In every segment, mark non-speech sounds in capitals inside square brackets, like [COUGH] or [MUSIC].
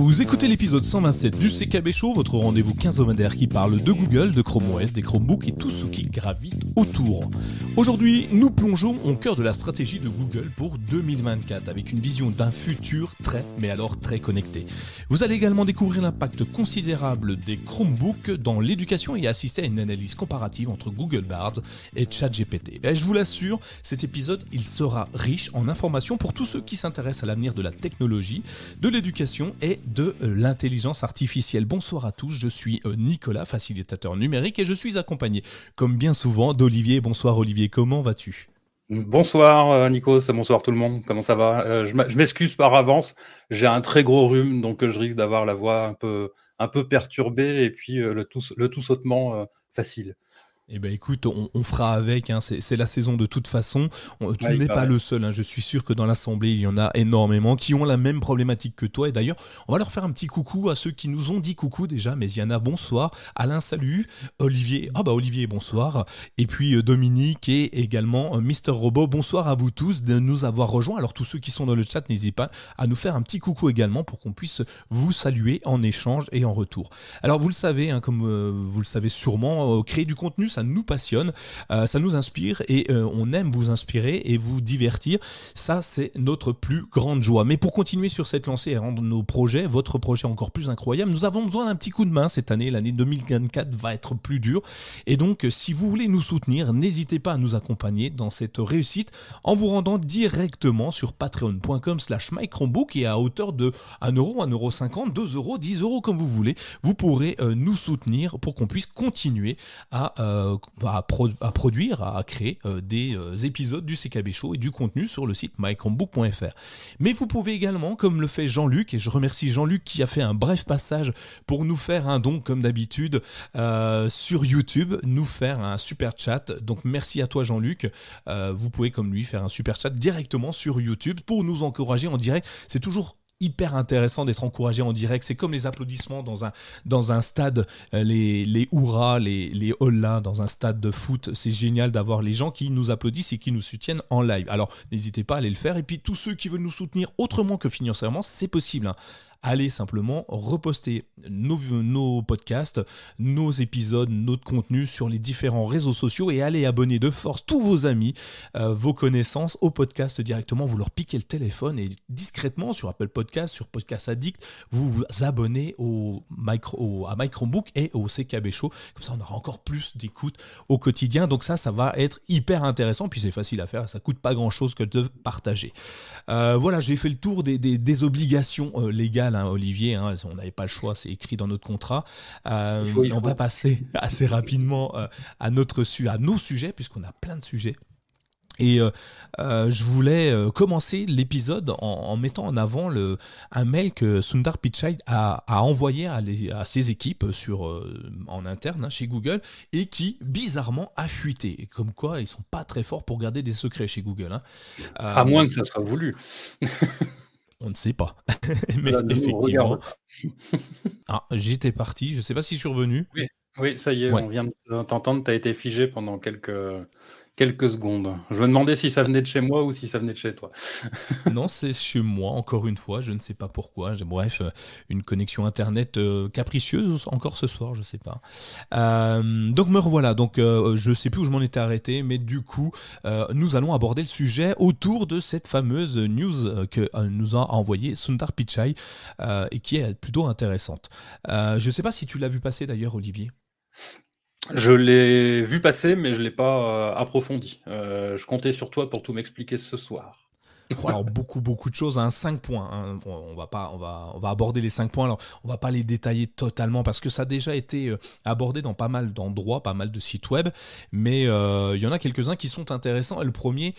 Vous écoutez l'épisode 127 du CKB Show, votre rendez-vous quinzomadaire qui parle de Google, de Chrome OS, des Chromebooks et tout ce qui gravite autour. Aujourd'hui, nous plongeons au cœur de la stratégie de Google pour 2024 avec une vision d'un futur très, mais alors très connecté. Vous allez également découvrir l'impact considérable des Chromebooks dans l'éducation et assister à une analyse comparative entre Google Bard et ChatGPT. Et je vous l'assure, cet épisode, il sera riche en informations pour tous ceux qui s'intéressent à l'avenir de la technologie, de l'éducation et de l'intelligence artificielle. Bonsoir à tous, je suis euh, Nicolas, facilitateur numérique, et je suis accompagné, comme bien souvent, d'Olivier. Bonsoir Olivier, comment vas-tu? Bonsoir euh, Nikos, bonsoir tout le monde, comment ça va? Je m'excuse par avance, j'ai un très gros rhume, donc je risque d'avoir la voix un peu, perturbée et puis le tout sautement facile. Eh ben écoute, on, fera avec, hein. c'est la saison de toute façon. tu n'es pas le seul, hein. je suis sûr que dans l'Assemblée, il y en a énormément qui ont la même problématique que toi. Et d'ailleurs, on va leur faire un petit coucou à ceux qui nous ont dit coucou déjà. Mais il y en a, bonsoir. Alain, salut. Olivier, ah bah Olivier, bonsoir. Et puis euh, Dominique et également euh, Mister Robot, bonsoir à vous tous de nous avoir rejoints. Alors tous ceux qui sont dans le chat, n'hésitez pas à nous faire un petit coucou également pour qu'on puisse vous saluer en échange et en retour. Alors vous le savez, hein, comme euh, vous le savez sûrement, créer du contenu, ça nous passionne, euh, ça nous inspire et euh, on aime vous inspirer et vous divertir. Ça, c'est notre plus grande joie. Mais pour continuer sur cette lancée et rendre nos projets, votre projet encore plus incroyable, nous avons besoin d'un petit coup de main cette année. L'année 2024 va être plus dure. Et donc, si vous voulez nous soutenir, n'hésitez pas à nous accompagner dans cette réussite en vous rendant directement sur patreon.com slash microbook et à hauteur de 1 euro, 1 euro 50, 2 euros, 10 euros comme vous voulez, vous pourrez euh, nous soutenir pour qu'on puisse continuer à à, produire, à créer euh, des euh, épisodes du CKB Show et du contenu sur le site mychromebook.fr. Mais vous pouvez également, comme le fait Jean-Luc, et je remercie Jean-Luc qui a fait un bref passage pour nous faire un don comme d'habitude euh, sur YouTube, nous faire un super chat. Donc merci à toi Jean-Luc. vous pouvez comme lui faire un super chat directement sur YouTube pour nous encourager en direct. C'est toujours hyper intéressant d'être encouragé en direct. C'est comme les applaudissements dans un, dans un stade, euh, les, les hurrahs, les, les holas dans un stade de foot. C'est génial d'avoir les gens qui nous applaudissent et qui nous soutiennent en live. Alors n'hésitez pas à aller le faire. Et puis tous ceux qui veulent nous soutenir autrement que financièrement, c'est possible. Hein allez simplement reposter nos, nos podcasts, nos épisodes, notre contenu sur les différents réseaux sociaux et allez abonner de force tous vos amis, euh, vos connaissances au podcast directement. Vous leur piquez le téléphone et discrètement sur Apple Podcast, sur Podcast Addict, vous vous abonnez au micro, à Microbook et au CKB Show. Comme ça, on aura encore plus d'écoute au quotidien. Donc ça, ça va être hyper intéressant. Puis c'est facile à faire. Ça coûte pas grand chose que de partager. Euh, voilà, j'ai fait le tour des, des, obligations euh, légales Hein, Olivier. Hein, on n'avait pas le choix, c'est écrit dans notre contrat. Euh, on va passer [LAUGHS] assez rapidement euh, à, notre, à nos sujets, puisqu'on a plein de sujets. Et euh, je voulais commencer l'épisode en, mettant en avant le, un mail que Sundar Pichai a, envoyé à, ses équipes sur, en interne hein, chez Google et qui bizarrement a fuité. comme quoi, ils sont pas très forts pour garder des secrets chez Google. à moins que ça soit voulu. [LAUGHS] On ne sait pas. [LAUGHS] Mais effectivement. ah, j'étais parti. Je ne sais pas si je suis revenu. Oui, ça y est, on vient de t'entendre. Tu as été figé pendant quelques, quelques secondes. Je me demandais si ça venait de chez moi ou si ça venait de chez toi. [LAUGHS] non, c'est chez moi, encore une fois, je ne sais pas pourquoi. Bref, euh, une connexion Internet euh, capricieuse encore ce soir, je ne sais pas. Euh, donc me revoilà, donc je ne sais plus où je m'en étais arrêté, mais du coup, nous allons aborder le sujet autour de cette fameuse news que nous a envoyée Sundar Pichai et qui est plutôt intéressante. je ne sais pas si tu l'as vu passer d'ailleurs, Olivier. Je l'ai vu passer, mais je ne l'ai pas euh, approfondi. Euh, je comptais sur toi pour tout m'expliquer ce soir. Alors beaucoup beaucoup de choses, hein, 5 points. Hein. On, va pas, on va, on va aborder les 5 points. Alors on va pas les détailler totalement parce que ça a déjà été euh, abordé dans pas mal d'endroits, pas mal de sites web, mais il y en a quelques uns qui sont intéressants. le premier,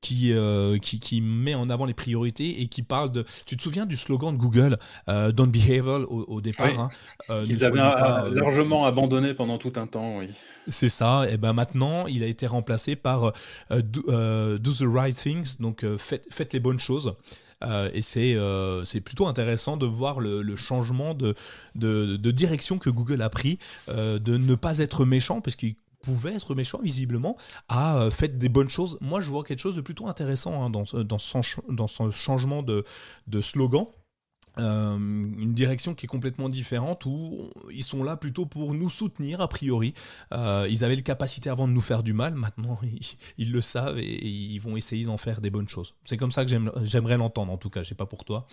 qui, qui, met en avant les priorités et qui parle de. Tu te souviens du slogan de Google, euh, Don't be evil au, départ hein, euh, Qu'ils avaient largement abandonné pendant tout un temps, oui. C'est ça, et ben maintenant il a été remplacé par do, the right things, donc faites, les bonnes choses. et c'est c'est plutôt intéressant de voir le, changement de, de, de, direction que Google a pris, de ne pas être méchant, parce qu'il pouvait être méchant visiblement, a euh, fait des bonnes choses. Moi, je vois quelque chose de plutôt intéressant hein, dans, son changement de, slogan. une direction qui est complètement différente où ils sont là plutôt pour nous soutenir a priori. ils avaient le capacité avant de nous faire du mal, maintenant [LAUGHS] ils, le savent et, ils vont essayer d'en faire des bonnes choses. C'est comme ça que j'aimerais l'entendre en tout cas, je sais pas pour toi.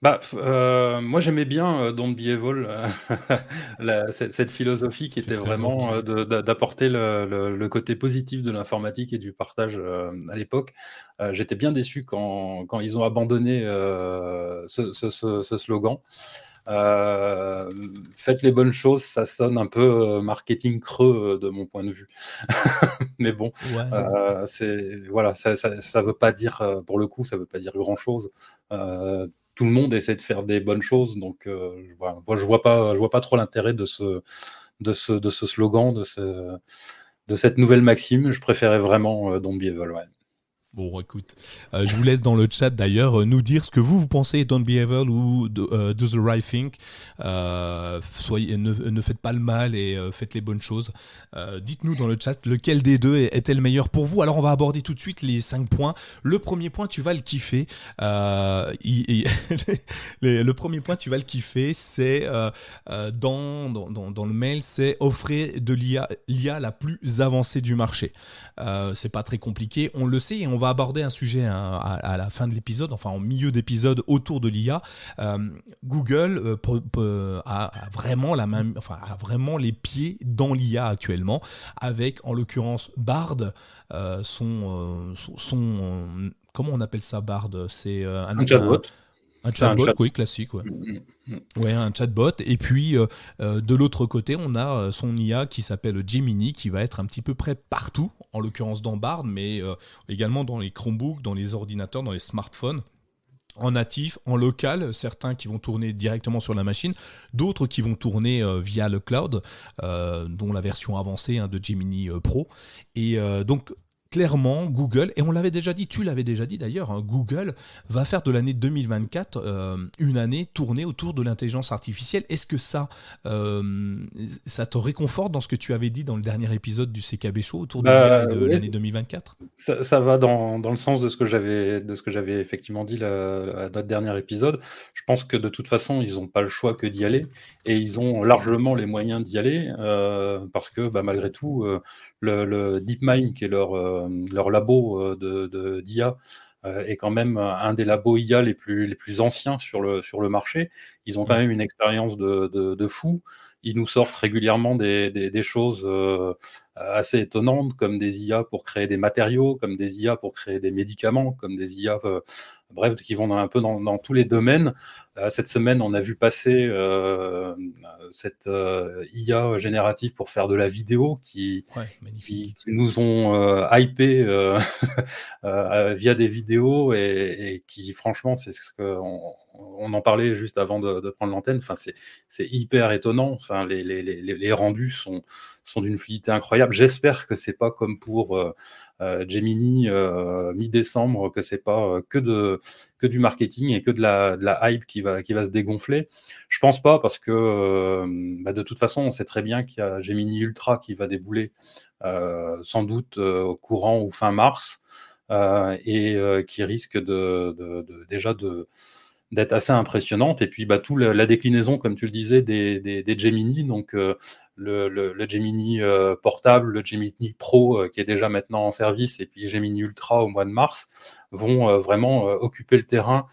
Bah, euh, moi j'aimais bien euh, Don't Be Evil, euh, [LAUGHS] cette, philosophie qui était vraiment d'apporter le, côté positif de l'informatique et du partage à l'époque. J'étais bien déçu quand, ils ont abandonné ce, slogan. faites les bonnes choses, ça sonne un peu marketing creux de mon point de vue. [LAUGHS] Mais bon, c'est voilà, ça, ça, veut pas dire pour le coup, ça veut pas dire grand chose tout le monde essaie de faire des bonnes choses. Donc, euh, je, je vois pas, je vois pas trop l'intérêt de ce, de ce, de ce slogan, de, ce, de cette nouvelle maxime. Je préférais vraiment euh, Don't Be. Bon, écoute, euh, je vous laisse dans le chat d'ailleurs euh, nous dire ce que vous, vous pensez Don't Be Evil ou Do, euh, the Right Thing. soyez, ne, faites pas le mal et faites les bonnes choses. Dites-nous dans le chat lequel des deux est-elle le meilleur pour vous. Alors, on va aborder tout de suite les cinq points. Le premier point, tu vas le kiffer. [LAUGHS] le premier point, tu vas le kiffer, c'est dans, dans, dans, le mail, c'est offrir de l'IA la plus avancée du marché. c'est pas très compliqué, on le sait et on va aborder un sujet hein, à, la fin de l'épisode, enfin en milieu d'épisode autour de l'IA. Euh, Google euh, a, vraiment la même, enfin a vraiment les pieds dans l'IA actuellement, avec en l'occurrence Bard, euh, son, son, comment on appelle ça Bard? C'est un, chatbot. Un chatbot, oui, classique. Ouais. Mm, mm, mm. ouais, un chatbot. Et puis, euh, euh, de l'autre côté, on a euh, son IA qui s'appelle Gemini, qui va être un petit peu près partout, en l'occurrence dans Bard, mais également dans les Chromebooks, dans les ordinateurs, dans les smartphones en natif, en local, certains qui vont tourner directement sur la machine, d'autres qui vont tourner via le cloud, dont la version avancée hein, de Gemini Pro. Et donc clairement, Google, et on l'avait déjà dit, tu l'avais déjà dit d'ailleurs, hein, Google va faire de l'année 2024 euh, une année tournée autour de l'intelligence artificielle. Est-ce que ça, euh, ça te réconforte dans ce que tu avais dit dans le dernier épisode du CKB Show autour de bah, l'année 2024 ça, va dans, le sens de ce que j'avais de ce que j'avais effectivement dit à notre dernier épisode. Je pense que de toute façon, ils n'ont pas le choix que d'y aller, et ils ont largement les moyens d'y aller, euh, parce que bah, malgré tout, le, DeepMind, qui est leur, euh, leur labo euh, de d'IA, euh, est quand même un des labos IA les plus, les plus anciens sur le, sur le marché. Ils ont quand même une expérience de, de, de fou. Ils nous sortent régulièrement des, des, des choses assez étonnantes, comme des IA pour créer des matériaux, comme des IA pour créer des médicaments, comme des IA, bref, qui vont un peu dans, dans tous les domaines. cette semaine, on a vu passer euh, cette euh, IA générative pour faire de la vidéo qui, qui, nous ont euh, hypé [LAUGHS] via des vidéos et, et qui, franchement, c'est ce qu'on on en parlait juste avant de, prendre l'antenne. Enfin, c'est hyper étonnant. Enfin, les, rendus sont, d'une fluidité incroyable. J'espère que c'est pas comme pour euh, euh, Gemini euh, mi-décembre, que c'est pas que du marketing et que de la, hype qui va se dégonfler. Je pense pas parce que bah, de toute façon, on sait très bien qu'il y a Gemini Ultra qui va débouler sans doute au courant ou fin mars et qui risque de déjà de d'être assez impressionnante. Et puis, bah, tout la, déclinaison, comme tu le disais, des, des, Gemini, donc euh, le, le, Gemini euh, portable, le Gemini Pro euh, qui est déjà maintenant en service, et puis Gemini Ultra au mois de mars, vont vraiment occuper le terrain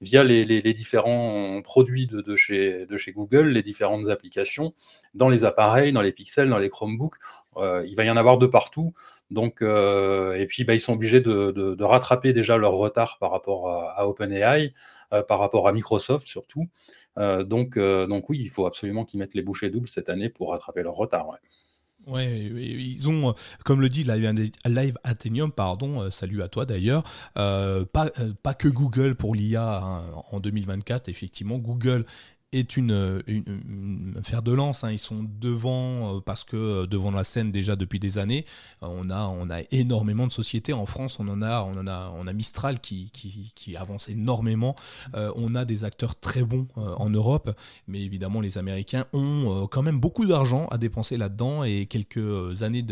via les, les, les différents produits de, de, chez, de chez Google, les différentes applications, dans les appareils, dans les pixels, dans les Chromebooks. Il va y en avoir de partout. Donc, et puis, bah, ils sont obligés de, rattraper déjà leur retard par rapport à, OpenAI. Euh, par rapport à Microsoft surtout. Euh, donc, euh, oui, il faut absolument qu'ils mettent les bouchées doubles cette année pour rattraper leur retard. Ouais. ils ont, comme le dit Live, Athenium, pardon, salut à toi d'ailleurs, pas, pas que Google pour l'IA hein, en 2024, effectivement, Google est une, faire de lance. Hein. Ils sont devant parce que devant la scène déjà depuis des années. on a on a énormément de sociétés en France. On en a on en a on a Mistral qui qui, qui avance énormément. on a des acteurs très bons en Europe, mais évidemment les Américains ont quand même beaucoup d'argent à dépenser là-dedans et quelques années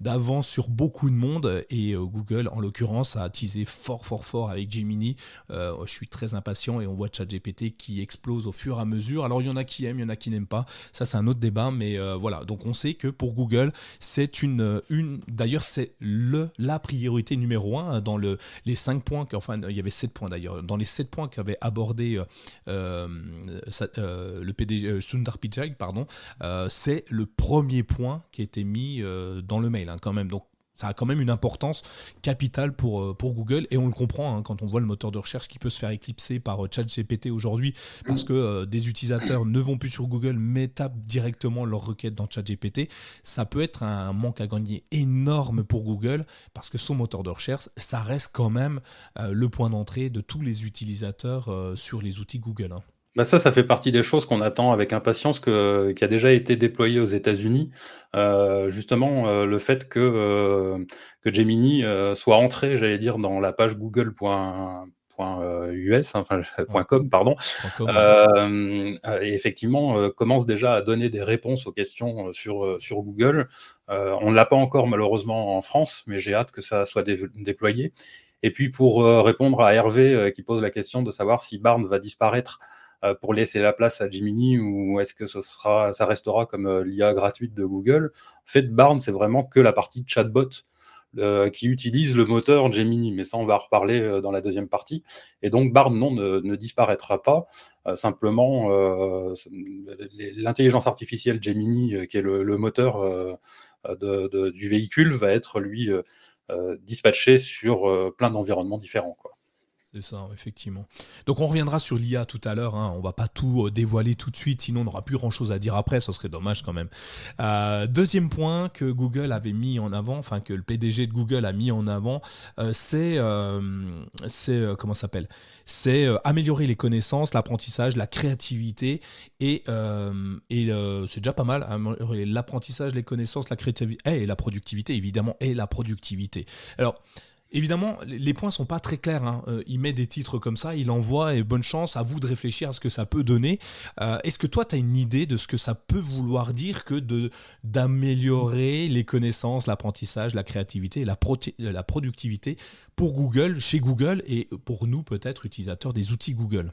d'avance sur beaucoup de monde. Et Google en l'occurrence a teasé fort fort fort avec Gemini. je suis très impatient et on voit ChatGPT qui explose au fur et à mesure. Alors il y en a qui aiment, il y en a qui n'aiment pas. Ça c'est un autre débat, mais euh, voilà. Donc on sait que pour Google, c'est une, une d'ailleurs c'est le la priorité numéro un dans le les cinq points. Enfin il y avait sept points d'ailleurs. Dans les sept points qu'avait abordé euh, euh, le PDG Sundar Pichai, pardon, c'est le premier point qui a été mis dans le mail hein, quand même. Ça a quand même une importance capitale pour, euh, Google et on le comprend hein, quand on voit le moteur de recherche qui peut se faire éclipser par euh, ChatGPT aujourd'hui parce que euh, des utilisateurs ne vont plus sur Google mais tapent directement leurs requêtes dans ChatGPT. Ça peut être un manque à gagner énorme pour Google parce que son moteur de recherche, ça reste quand même le point d'entrée de tous les utilisateurs sur les outils Google. Hein. Bah ça, ça fait partie des choses qu'on attend avec impatience, que, qui a déjà été déployé aux États-Unis. Euh, justement, euh, le fait que, euh, que Gemini soit entré, j'allais dire, dans la page google.us, enfin .com, pardon, et effectivement commence déjà à donner des réponses aux questions sur, sur Google. on ne l'a pas encore malheureusement en France, mais j'ai hâte que ça soit déployé. Et puis pour répondre à Hervé qui pose la question de savoir si Barn va disparaître euh, pour laisser la place à Gemini ou est-ce que ça restera comme euh, l'IA gratuite de Google? En fait, Barn, c'est vraiment que la partie chatbot euh, qui utilise le moteur Gemini, mais ça on va reparler dans la deuxième partie. Et donc Barn, non, ne, disparaîtra pas. simplement, l'intelligence artificielle Gemini, qui est le, moteur du véhicule, va être lui dispatché sur plein d'environnements différents. C'est ça, effectivement. Donc on reviendra sur l'IA tout à l'heure. Hein. On va pas tout euh, dévoiler tout de suite, sinon on n'aura plus grand-chose à dire après. Ça serait dommage quand même. Euh, deuxième point que Google avait mis en avant, enfin que le PDG de Google a mis en avant, euh, c'est c'est comment s'appelle? C'est améliorer les connaissances, l'apprentissage, la créativité et et c'est déjà pas mal. L'apprentissage, les connaissances, la créativité et la productivité évidemment et la productivité. Alors Évidemment, les points sont pas très clairs. Hein. Euh, il met des titres comme ça, il envoie et bonne chance à vous de réfléchir à ce que ça peut donner. Euh, est-ce que toi, tu une idée de ce que ça peut vouloir dire que d'améliorer les connaissances, l'apprentissage, la créativité la, la productivité pour Google, chez Google et pour nous peut-être utilisateurs des outils Google?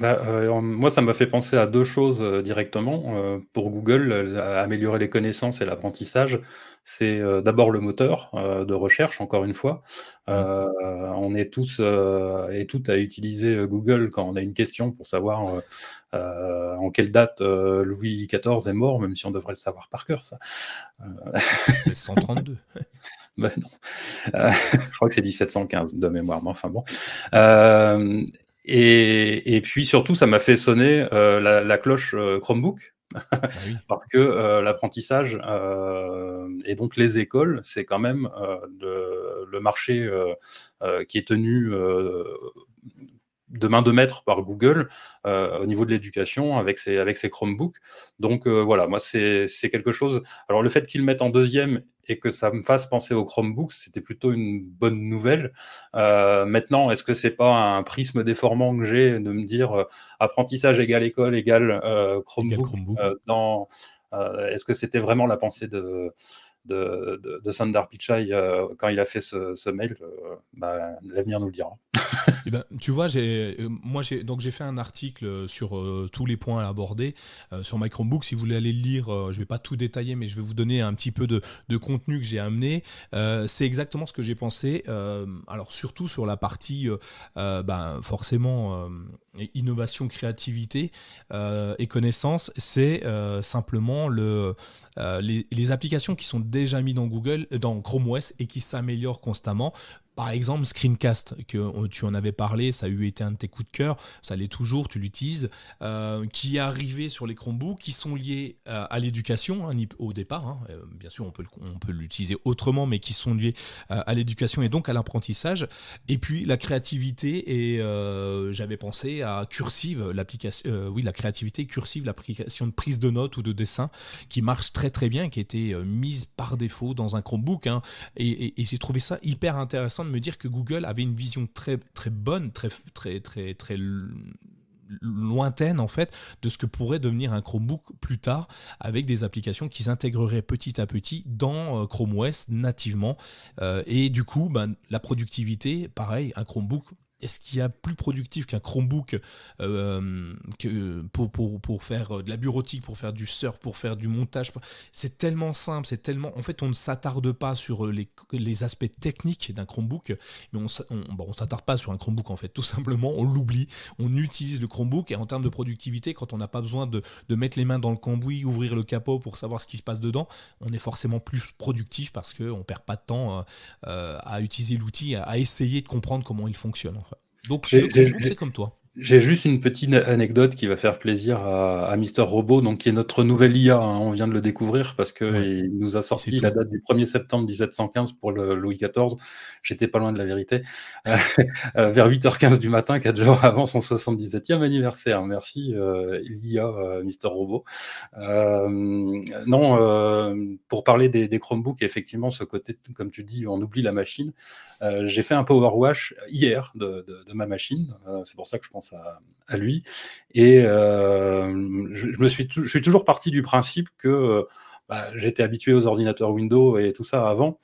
Bah, euh, moi, ça m'a fait penser à deux choses euh, directement. Euh, pour Google, améliorer les connaissances et l'apprentissage, c'est d'abord le moteur de recherche, encore une fois. on est tous et toutes à utiliser Google quand on a une question pour savoir en quelle date Louis XIV est mort, même si on devrait le savoir par cœur, ça. C'est 132. [LAUGHS] Ben non. [LAUGHS] je crois que c'est 1715 de mémoire, mais enfin bon. Et, puis surtout, ça m'a fait sonner euh, la, cloche euh, Chromebook. Ah [LAUGHS] parce que euh, l'apprentissage et donc les écoles, c'est quand même le, marché qui est tenu de main de maître par Google euh, au niveau de l'éducation avec ses, avec ses Chromebooks. Donc euh, voilà, moi c'est quelque chose. Alors le fait qu'ils mettent en deuxième et que ça me fasse penser aux Chromebooks, c'était plutôt une bonne nouvelle. Euh, maintenant, est-ce que c'est pas un prisme déformant que j'ai de me dire apprentissage égale école égale Chromebook, dans Est-ce que c'était vraiment la pensée de de, de, Sundar Pichai quand il a fait ce, mail, bah, l'avenir nous le dira. [LAUGHS] Eh ben, tu vois, j'ai, euh, moi j'ai donc j'ai fait un article sur euh, tous les points euh, sur my Chromebook. Si vous voulez aller le lire, je vais pas tout détailler, mais je vais vous donner un petit peu de, de contenu que j'ai amené. c'est exactement ce que j'ai pensé. alors surtout sur la partie, ben, forcément innovation, créativité et connaissance, c'est simplement le, les, les, applications qui sont déjà mises dans Google, dans Chrome OS et qui s'améliorent constamment par exemple, Screencast, que euh, tu en avais parlé, ça a eu été un de tes coups de cœur, ça l'est toujours, tu l'utilises, euh, qui est arrivé sur les Chromebooks, qui sont liés euh, à l'éducation hein, au départ. Hein. bien sûr, on peut, on peut l'utiliser autrement, mais qui sont liés à l'éducation et donc à l'apprentissage. Et puis la créativité, et j'avais pensé à Cursive, l'application, oui, la créativité Cursive, l'application de prise de notes ou de dessin, qui marche très très bien, qui a été mise par défaut dans un Chromebook. Hein. et, et j'ai trouvé ça hyper intéressant de me dire que Google avait une vision très bonne, très très très très lointaine en fait de ce que pourrait devenir un Chromebook plus tard avec des applications qui s'intégreraient petit à petit dans euh, Chrome OS nativement. Euh, et du coup ben, la productivité pareil un Chromebook est-ce qu'il y a plus productif qu'un Chromebook euh, pour, faire de la bureautique, pour faire du surf, pour faire du montage C'est tellement simple, c'est tellement. En fait, on ne s'attarde pas sur les, les, aspects techniques d'un Chromebook, mais on ne s'attarde pas sur un Chromebook en fait, tout simplement, on l'oublie. On utilise le Chromebook et en termes de productivité, quand on n'a pas besoin de, mettre les mains dans le cambouis, ouvrir le capot pour savoir ce qui se passe dedans, on est forcément plus productif parce qu'on ne perd pas de temps euh, euh, à utiliser l'outil, à, essayer de comprendre comment il fonctionne. Donc, c'est comme toi. J'ai juste une petite anecdote qui va faire plaisir à, à Mister Robot, donc qui est notre nouvelle IA. Hein. on vient de le découvrir parce qu'il nous a sorti la date du 1er septembre 1715 pour le Louis XIV. J'étais pas loin de la vérité. Euh, [LAUGHS] euh, vers 8h15 du matin, 4 jours avant son 77e anniversaire. Merci euh, l'IA euh, Mister Robot. non, pour parler des, des, Chromebooks, effectivement, ce côté, comme tu dis, on oublie la machine. J'ai fait un power wash hier de, de, de ma machine. C'est pour ça que je pense à, lui. Et euh, je, me suis, toujours parti du principe que euh, bah, j'étais habitué aux ordinateurs Windows et tout ça avant.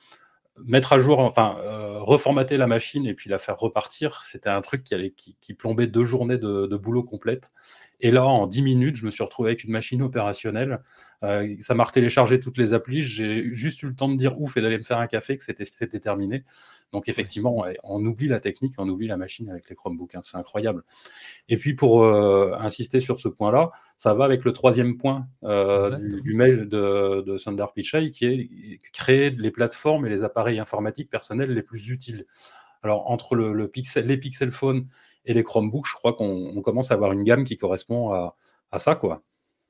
Mettre à jour, enfin, euh, reformater la machine et puis la faire repartir, c'était un truc qui, allait, qui, plombait deux journées de, boulot complète. Et là, en 10 minutes, je me suis retrouvé avec une machine opérationnelle. Ça m'a téléchargé toutes les applis. J'ai juste eu le temps de dire ouf et d'aller me faire un café, que c'était terminé. Donc effectivement, on oublie la technique, on oublie la machine avec les Chromebooks. Hein, c'est incroyable. Et puis pour euh, insister sur ce point-là, ça va avec le troisième point euh, du, mail de, de Sundar Pichai, qui est créer les plateformes et les appareils informatiques personnels les plus utiles. Alors entre le, pixel, les Pixel Phone et les Chromebooks, je crois qu'on commence à avoir une gamme qui correspond à, ça, quoi.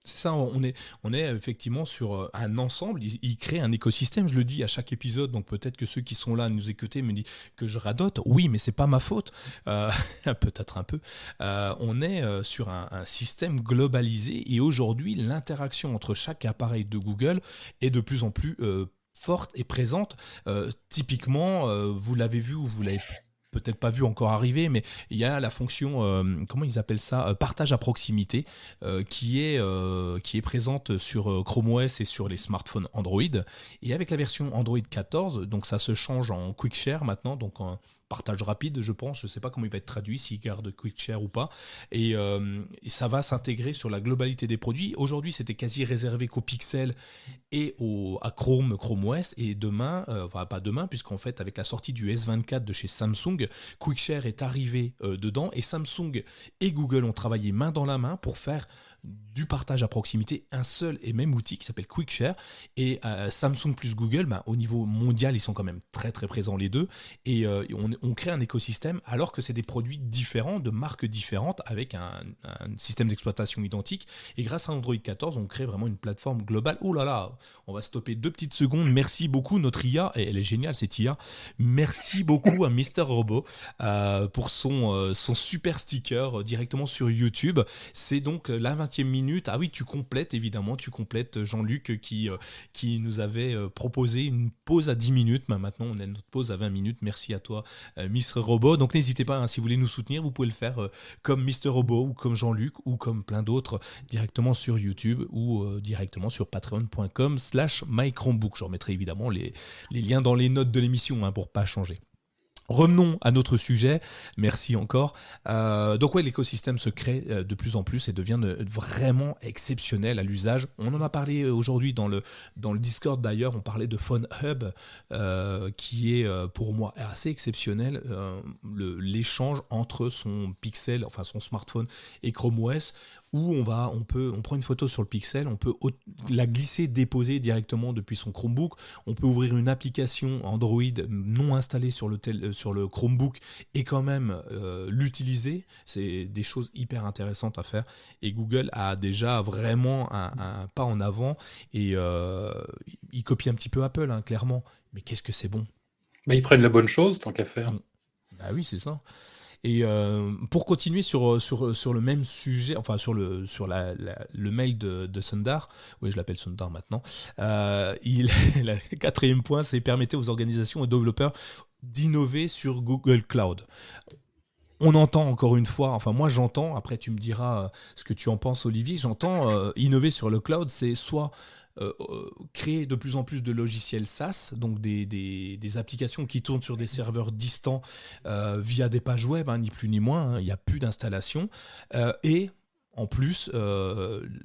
C'est ça, on est, effectivement sur euh, un ensemble, il, crée un écosystème, je le dis à chaque épisode, donc peut-être que ceux qui sont là à nous écouter me disent que je radote, oui, mais c'est pas ma faute, euh, [LAUGHS] peut-être un peu. Euh, on est sur un, système globalisé et aujourd'hui, l'interaction entre chaque appareil de Google est de plus en plus forte et présente. Typiquement, vous l'avez vu ou vous l'avez peut-être pas vu encore arriver, mais il y a la fonction, euh, comment ils appellent ça, partage à proximité, qui, est, qui est présente sur Chrome OS et sur les smartphones Android. Et avec la version Android 14, donc ça se change en Quick Share maintenant, donc en, partage rapide, je pense. Je ne sais pas comment il va être traduit, s'il garde Quick Share ou pas. Euh, et, ça va s'intégrer sur la globalité des produits. Aujourd'hui, c'était quasi réservé qu'au Pixel et au, à Chrome, Chrome OS. Et demain, euh, enfin pas demain, puisqu'en fait, avec la sortie du S24 de chez Samsung, Quick Share est arrivé euh, dedans. Et Samsung et Google ont travaillé main dans la main pour faire du partage à proximité, un seul et même outil qui s'appelle QuickShare. Et euh, Samsung plus Google, ben, au niveau mondial, ils sont quand même très très présents les deux. Et euh, on, crée un écosystème alors que c'est des produits différents, de marques différentes, avec un, système d'exploitation identique. Et grâce à Android 14, on crée vraiment une plateforme globale. Oh là là, on va stopper deux petites secondes. Merci beaucoup, notre IA, et elle est géniale cette IA. Merci beaucoup à Mister Robot euh, pour son, son super sticker directement sur YouTube. C'est donc la 20e minute ah oui, tu complètes, évidemment, tu complètes euh, Jean-Luc qui, euh, qui nous avait euh, proposé une pause à 10 minutes. Mais maintenant, on a notre pause à 20 minutes. Merci à toi, Mr. Robot. Donc n'hésitez pas, hein, si vous voulez nous soutenir, vous pouvez le faire comme Mr. Robot ou comme Jean-Luc ou comme plein d'autres directement sur YouTube ou directement sur patreon.com slash. Je remettrai évidemment les, les liens dans les notes de l'émission hein, pour pas changer. Revenons à notre sujet. Merci encore. Euh, donc ouais, l'écosystème se crée euh, de plus en plus et devient vraiment exceptionnel à l'usage. On en a parlé aujourd'hui dans le, dans Discord d'ailleurs. On parlait de Phone Hub euh, qui est pour moi assez exceptionnel. L'échange entre son Pixel, enfin son smartphone et Chrome OS où on va, on peut, on prend une photo sur le Pixel, on peut la glisser, déposer directement depuis son Chromebook. On peut ouvrir une application Android non installée sur le, sur le Chromebook et quand même l'utiliser, c'est des choses hyper intéressantes à faire. Et Google a déjà vraiment un, pas en avant et il copie un petit peu Apple, hein, clairement. Mais qu'est-ce que c'est bon? Mais ils prennent la bonne chose tant qu'à faire. Bah oui, c'est ça. Et euh, pour continuer sur, sur, sur le même sujet, enfin sur le, sur la, le mail de, de Sundar, oui je l'appelle Sundar maintenant, euh, il, [LAUGHS] le quatrième point, c'est permettre aux organisations et développeurs d'innover sur Google Cloud. On entend encore une fois, enfin moi j'entends, après tu me diras euh, ce que tu en penses Olivier, j'entends innover sur le cloud, c'est soit euh, euh, créer de plus en plus de logiciels SaaS, donc des, applications qui tournent sur des serveurs distants euh, via des pages web, hein, ni plus ni moins, hein, il n'y a plus d'installation. et en plus,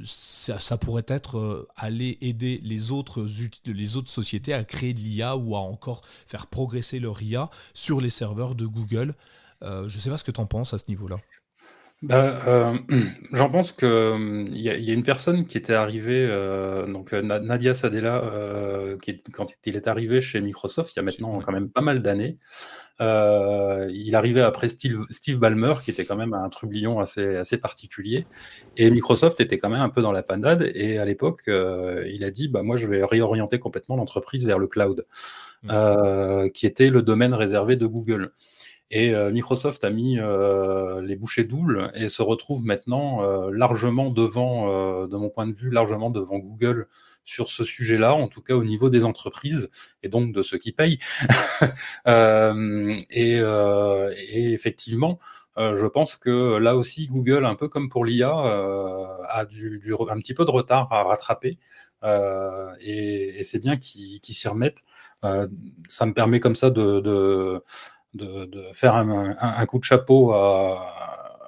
ça, pourrait être aller aider les autres, les autres sociétés à créer de l'IA ou à encore faire progresser leur IA sur les serveurs de Google. je ne sais pas ce que tu en penses à ce niveau-là. Bah, euh, [CLEARS THROAT] j'en pense que, hum, il y a une personne qui était arrivée, euh, donc euh, Nadia Sadella, qui quand il est arrivé chez Microsoft, il y a maintenant quand même pas mal d'années, il arrivait après Steve Steve Ballmer, qui était quand même un trublion assez assez particulier et Microsoft était quand même un peu dans la panade et à l'époque, il a dit: «Bah, moi, je vais réorienter complètement l'entreprise vers le cloud», mmh. qui était le domaine réservé de Google. Et euh, Microsoft a mis euh, les bouchées doubles et se retrouve maintenant euh, largement devant, de mon point de vue, largement devant Google sur ce sujet-là, en tout cas au niveau des entreprises et donc de ceux qui payent. [LAUGHS] et, et, effectivement, je pense que là aussi, Google, un peu comme pour l'IA, a du, du, un petit peu de retard à rattraper. et, et c'est bien qu'ils s'y remettent. ça me permet comme ça de, de de, faire un, coup de chapeau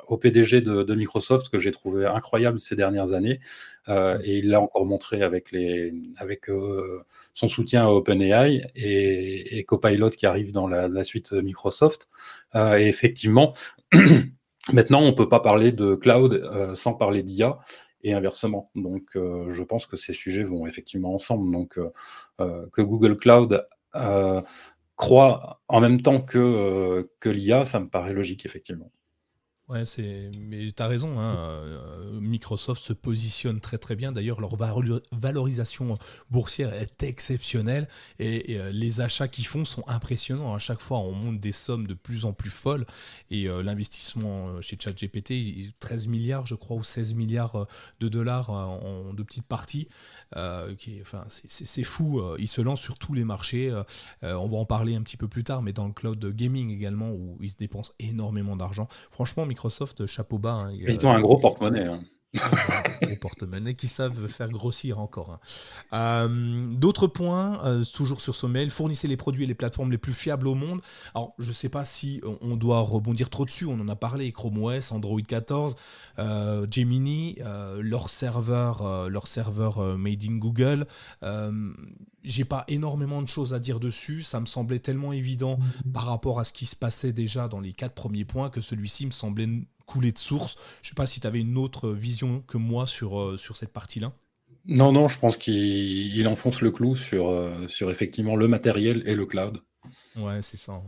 au PDG de, Microsoft que j'ai trouvé incroyable ces dernières années. Euh, et il l'a encore montré avec, les, avec euh, son soutien à OpenAI et, Copilot qui arrive dans la, suite Microsoft. Euh, et effectivement, [CLEARS THROAT] maintenant, on ne peut pas parler de cloud sans parler d'IA et inversement. Donc, je pense que ces sujets vont effectivement ensemble. Donc, que Google Cloud croit en même temps que, euh, que l'IA, ça me paraît logique, effectivement. Ouais, c'est. Mais tu as raison, hein, euh, Microsoft se positionne très très bien. D'ailleurs, leur valorisation boursière est exceptionnelle et, euh, les achats qu'ils font sont impressionnants. À chaque fois, on monte des sommes de plus en plus folles et euh, l'investissement chez ChatGPT, 13 milliards, je crois, ou 16 milliards de dollars en, de petites parties. enfin, c'est fou. Il se lance sur tous les marchés. on va en parler un petit peu plus tard, mais dans le cloud gaming également, où ils se dépensent énormément d'argent. Franchement, Microsoft Microsoft, chapeau bas. Hein, Ils ont un gros porte-monnaie. Hein. [LAUGHS] porte-monnaie qui savent faire grossir encore. Hein. Euh, d'autres points, euh, toujours sur ce mail, fournissez les produits et les plateformes les plus fiables au monde. Alors, je ne sais pas si on doit rebondir trop dessus, on en a parlé, Chrome OS, Android 14, euh, Gemini, leur serveur, leur serveur made in Google. J'ai pas énormément de choses à dire dessus, ça me semblait tellement évident par rapport à ce qui se passait déjà dans les quatre premiers points que celui-ci me semblait couler de source. Je sais pas si tu avais une autre vision que moi sur, euh, sur cette partie-là. Non, non, je pense qu'il enfonce le clou sur, euh, sur effectivement le matériel et le cloud. Ouais, c'est ça.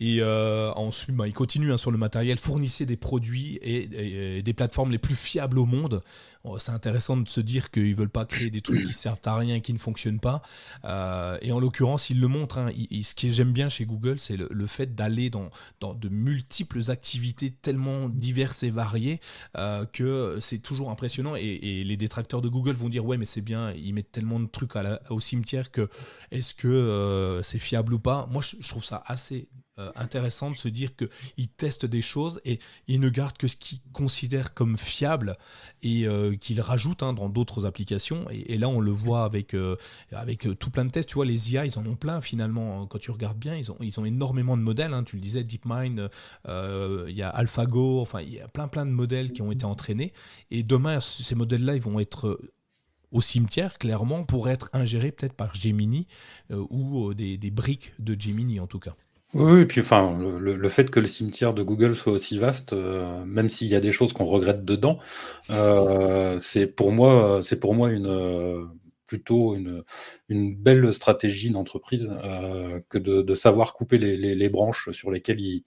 Et euh, ensuite, bah, il continue hein, sur le matériel. Fournissez des produits et, des plateformes les plus fiables au monde. Oh, c'est intéressant de se dire qu'ils veulent pas créer des trucs qui servent à rien, qui ne fonctionnent pas. Euh, et en l'occurrence, ils le montrent. Hein. ce que j'aime bien chez Google, c'est le, fait d'aller dans, dans, de multiples activités tellement diverses et variées euh, que c'est toujours impressionnant. Et, les détracteurs de Google vont dire ouais, mais c'est bien, ils mettent tellement de trucs au cimetière que est-ce que c'est fiable ou pas? Moi, je trouve ça assez euh, intéressant de se dire qu'ils testent des choses et ils ne gardent que ce qu'ils considèrent comme fiable et euh, qu'ils rajoutent hein, dans d'autres applications. Et, là, on le voit avec, euh, avec tout plein de tests. Tu vois, les IA, ils en ont plein finalement. Quand tu regardes bien, ils ont, ils ont énormément de modèles. Hein. Tu le disais, DeepMind, il y a AlphaGo, enfin, il y a plein plein de modèles qui ont été entraînés. Et demain, ces modèles-là, ils vont être au cimetière, clairement, pour être ingérés peut-être par Gemini ou des, des briques de Gemini en tout cas. Oui, et puis enfin, le, fait que le cimetière de Google soit aussi vaste, euh, même s'il y a des choses qu'on regrette dedans, euh, c'est pour moi, c'est pour moi une, plutôt une, belle stratégie d'entreprise que de, savoir couper les, branches sur lesquelles il,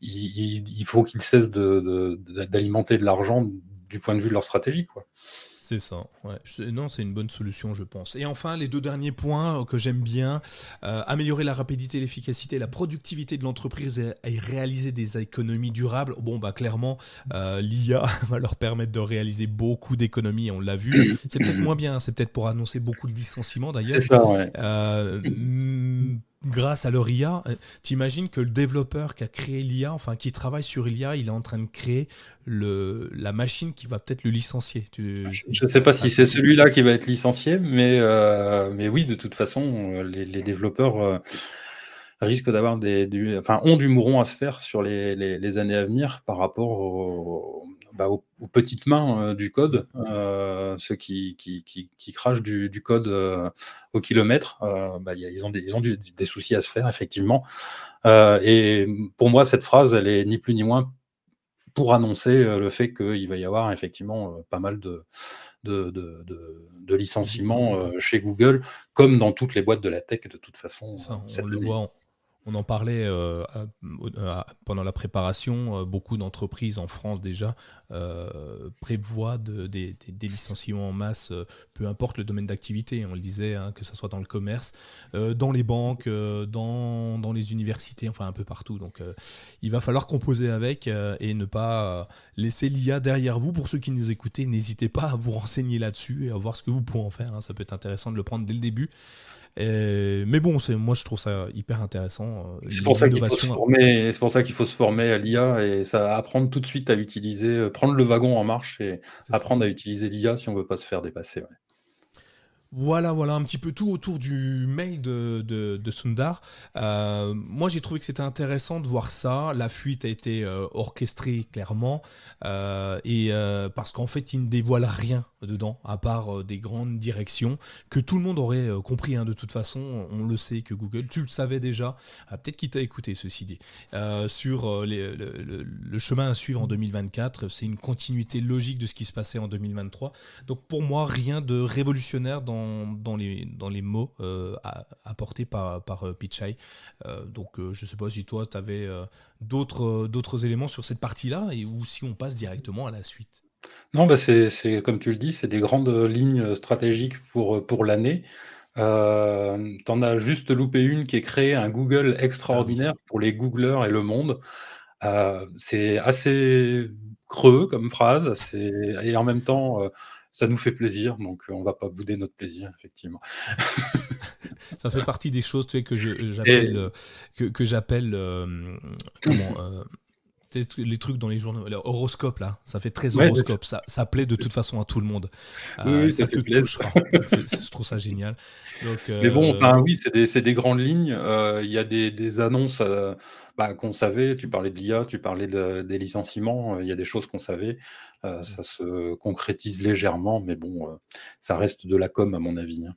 il, faut qu'ils cessent d'alimenter de, de l'argent du point de vue de leur stratégie. Quoi. C'est ça, ouais. Non, c'est une bonne solution, je pense. Et enfin, les deux derniers points euh, que j'aime bien, euh, améliorer la rapidité, l'efficacité, la productivité de l'entreprise et, réaliser des économies durables. Bon, bah clairement, euh, l'IA [LAUGHS] va leur permettre de réaliser beaucoup d'économies, on l'a vu. C'est peut-être moins bien, c'est peut-être pour annoncer beaucoup de licenciements d'ailleurs. C'est ça, ouais grâce à leur IA, euh, t'imagines que le développeur qui a créé l'IA, enfin qui travaille sur l'IA, il est en train de créer le, la machine qui va peut-être le licencier. je ne sais pas si c'est celui-là qui va être licencié, mais, euh, mais oui, de toute façon, les, développeurs euh, risquent d'avoir des, enfin, ont du mouron à se faire sur les, les années à venir par rapport au, bah, aux, petites mains euh, du code, euh, ceux qui, qui, qui, crachent du, code euh, au kilomètre, bah, ils ont, des, ils ont des soucis à se faire, effectivement. et pour moi, cette phrase, elle est ni plus ni moins pour annoncer le fait qu'il va y avoir effectivement pas mal de, de, de, licenciements chez Google, comme dans toutes les boîtes de la tech de toute façon. on le voit, on en parlait euh, pendant la préparation. Euh, beaucoup d'entreprises en France déjà euh, prévoient des, licenciements en masse, peu importe le domaine d'activité. On le disait, hein, que ce soit dans le commerce, dans les banques, dans, les universités, enfin un peu partout. Donc il va falloir composer avec et ne pas laisser l'IA derrière vous. Pour ceux qui nous écoutez, n'hésitez pas à vous renseigner là-dessus et à voir ce que vous pouvez en faire. Hein. Ça peut être intéressant de le prendre dès le début mais bon, moi je trouve ça hyper intéressant. Euh, c'est pour, ça qu'il faut se former, c'est pour ça qu'il faut se former à l'IA et ça apprendre tout de suite à utiliser, euh, prendre le wagon en marche et apprendre à utiliser l'IA si on veut pas se faire dépasser. Voilà, voilà, un petit peu tout autour du mail de, de, Sundar. Euh, moi, j'ai trouvé que c'était intéressant de voir ça. La fuite a été orchestrée clairement, et parce qu'en fait, il ne dévoile rien dedans, à part euh, des grandes directions que tout le monde aurait euh, compris. Hein, de toute façon, on le sait que Google, tu le savais déjà, ah, peut-être qu'il t'a écouté ceci dit, euh, sur le, chemin à suivre en 2024. C'est une continuité logique de ce qui se passait en 2023. Donc pour moi, rien de révolutionnaire dans, les, mots apportés par, par donc je sais pas si toi, tu avais d'autres éléments sur cette partie-là, ou si on passe directement à la suite. Non, bah, c'est comme tu le dis, c'est des grandes lignes stratégiques pour, pour l'année. Euh, tu en as juste loupé une qui est créée un Google extraordinaire pour les Googleurs et le monde. Euh, c'est assez creux comme phrase, et en même temps, euh, ça nous fait plaisir, donc on va pas bouder notre plaisir, effectivement. [LAUGHS] Ça fait partie des choses tu sais, que j'appelle que, que j'appelle comment les trucs dans les journaux, l'horoscope là, ça fait très horoscope, ça, ça plaît de toute façon à tout le monde. Euh, ça, te touchera. je trouve ça génial. Mais bon, euh, oui, c'est des, grandes lignes. Euh, il y a des, annonces bah, qu'on savait. Tu parlais de l'IA, tu parlais des licenciements. Il y a des choses qu'on savait. ça se concrétise légèrement, mais bon, ça reste de la com à mon avis. Hein.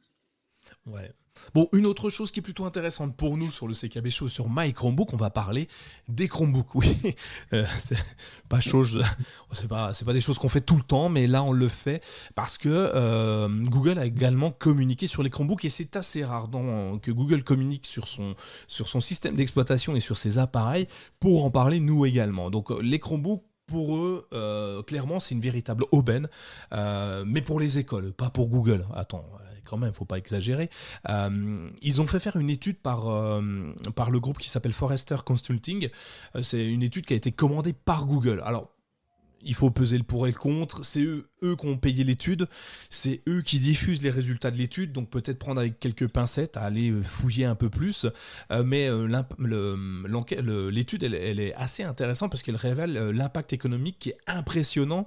Ouais. Bon, une autre chose qui est plutôt intéressante pour nous sur le CKB Show, sur My Chromebook, on va parler des Chromebooks. [LAUGHS] Oui, euh, c'est pas chose, [LAUGHS] c'est pas, c'est pas des choses qu'on fait tout le temps, mais là on le fait parce que euh, Google a également communiqué sur les Chromebooks et c'est assez rare que Google communique sur son, sur son système d'exploitation et sur ses appareils pour en parler nous également. Donc euh, les Chromebooks pour eux, clairement, c'est une véritable aubaine, mais pour les écoles, pas pour Google. Attends, quand même, faut pas exagérer. Euh, ils ont fait faire une étude par, euh, par le groupe qui s'appelle Forrester Consulting. Euh, c'est une étude qui a été commandée par Google. Alors, il faut peser le pour et le contre. C'est eux eux qui ont payé l'étude, c'est eux qui diffusent les résultats de l'étude, donc peut-être prendre avec quelques pincettes, à aller euh, fouiller un peu plus. Euh, mais euh, l'étude, elle, est assez intéressante parce qu'elle révèle l'impact économique qui est impressionnant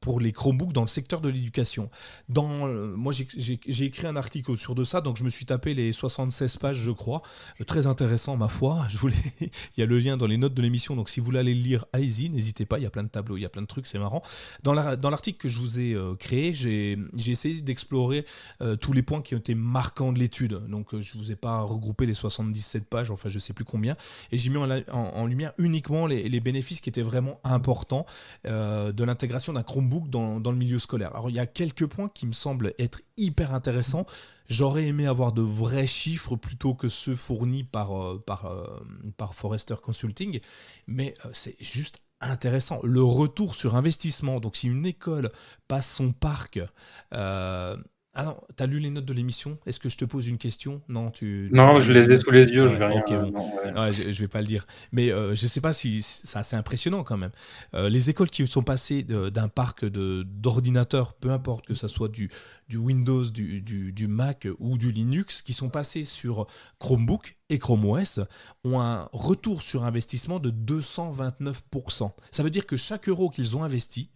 pour les Chromebooks dans le secteur de l'éducation. Dans, moi, j'ai écrit un article sur de ça, donc je me suis tapé les 76 pages, je crois. Très intéressant, ma foi. [LAUGHS] Il y a le lien dans les notes de l'émission, donc si vous voulez aller le lire, allez-y, n'hésitez pas, il y a plein de tableaux, y a plein de trucs, c'est marrant. Dans l'article que je vous ai créé, j'ai essayé d'explorer tous les points qui ont été marquants de l'étude. Donc je vous ai pas regroupé les 77 pages, enfin je sais plus combien, et j'ai mis en, lumière uniquement les, bénéfices qui étaient vraiment importants de l'intégration d'un Chromebook dans, dans le milieu scolaire. Alors il y a quelques points qui me semblent être hyper intéressants. J'aurais aimé avoir de vrais chiffres plutôt que ceux fournis par, euh, par, euh, par Forrester Consulting, mais euh, c'est juste intéressant. Le retour sur investissement, donc si une école passe son parc ah non, t'as lu les notes de l'émission? Est-ce que je te pose une question? Non, tu. Non, je les ai sous les yeux, je vais rien. je, vais pas le dire. Mais euh, je sais pas si c'est assez impressionnant quand même. Euh, les écoles qui sont passées d'un parc d'ordinateurs, peu importe que ça soit du, du Windows, du, du, Mac ou du Linux, qui sont passées sur Chromebook et Chrome OS, ont un retour sur investissement de 229%. Ça veut dire que chaque euro qu'ils ont investi,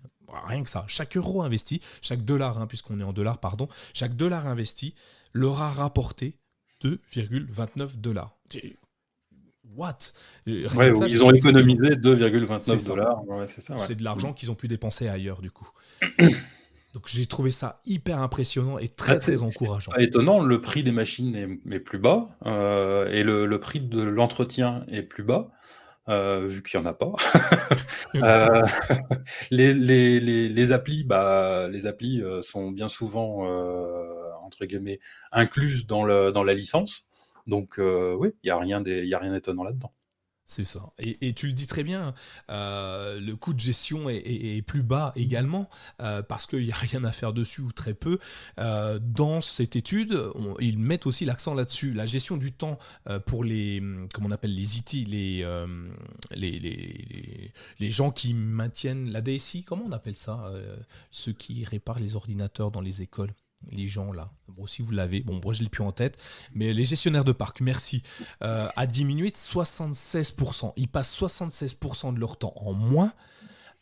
rien que ça, chaque euro investi, chaque dollar, hein, puisqu'on est en dollars, pardon, chaque dollar investi leur a rapporté 2,29 dollars. What? Ils ont économisé 2,29 dollars. c'est de l'argent qu'ils ont pu dépenser ailleurs, du coup. [COUGHS] Donc j'ai trouvé ça hyper impressionnant et très ah, très encourageant. Étonnant, le prix des machines est, plus bas euh, et le, prix de l'entretien est plus bas. Euh, vu qu'il n'y en a pas. [LAUGHS] Euh, [LAUGHS] les, les, les, applis, bah, les applis euh, sont bien souvent, entre guillemets, incluses dans, le, dans la licence. Donc, oui, il n'y a rien d'étonnant là-dedans. C'est ça. Et, tu le dis très bien, euh, le coût de gestion est, plus bas également, euh, parce qu'il n'y a rien à faire dessus ou très peu. Euh, dans cette étude, ils mettent aussi l'accent là-dessus. La gestion du temps pour les, comment on appelle les IT, les, les, les, les, gens qui maintiennent la DSI, comment on appelle ça Ceux qui réparent les ordinateurs dans les écoles? Les gens là, bon si vous l'avez, bon moi je l'ai plus en tête, mais les gestionnaires de parc, merci, euh, a diminué de 76%. Ils passent 76% de leur temps en moins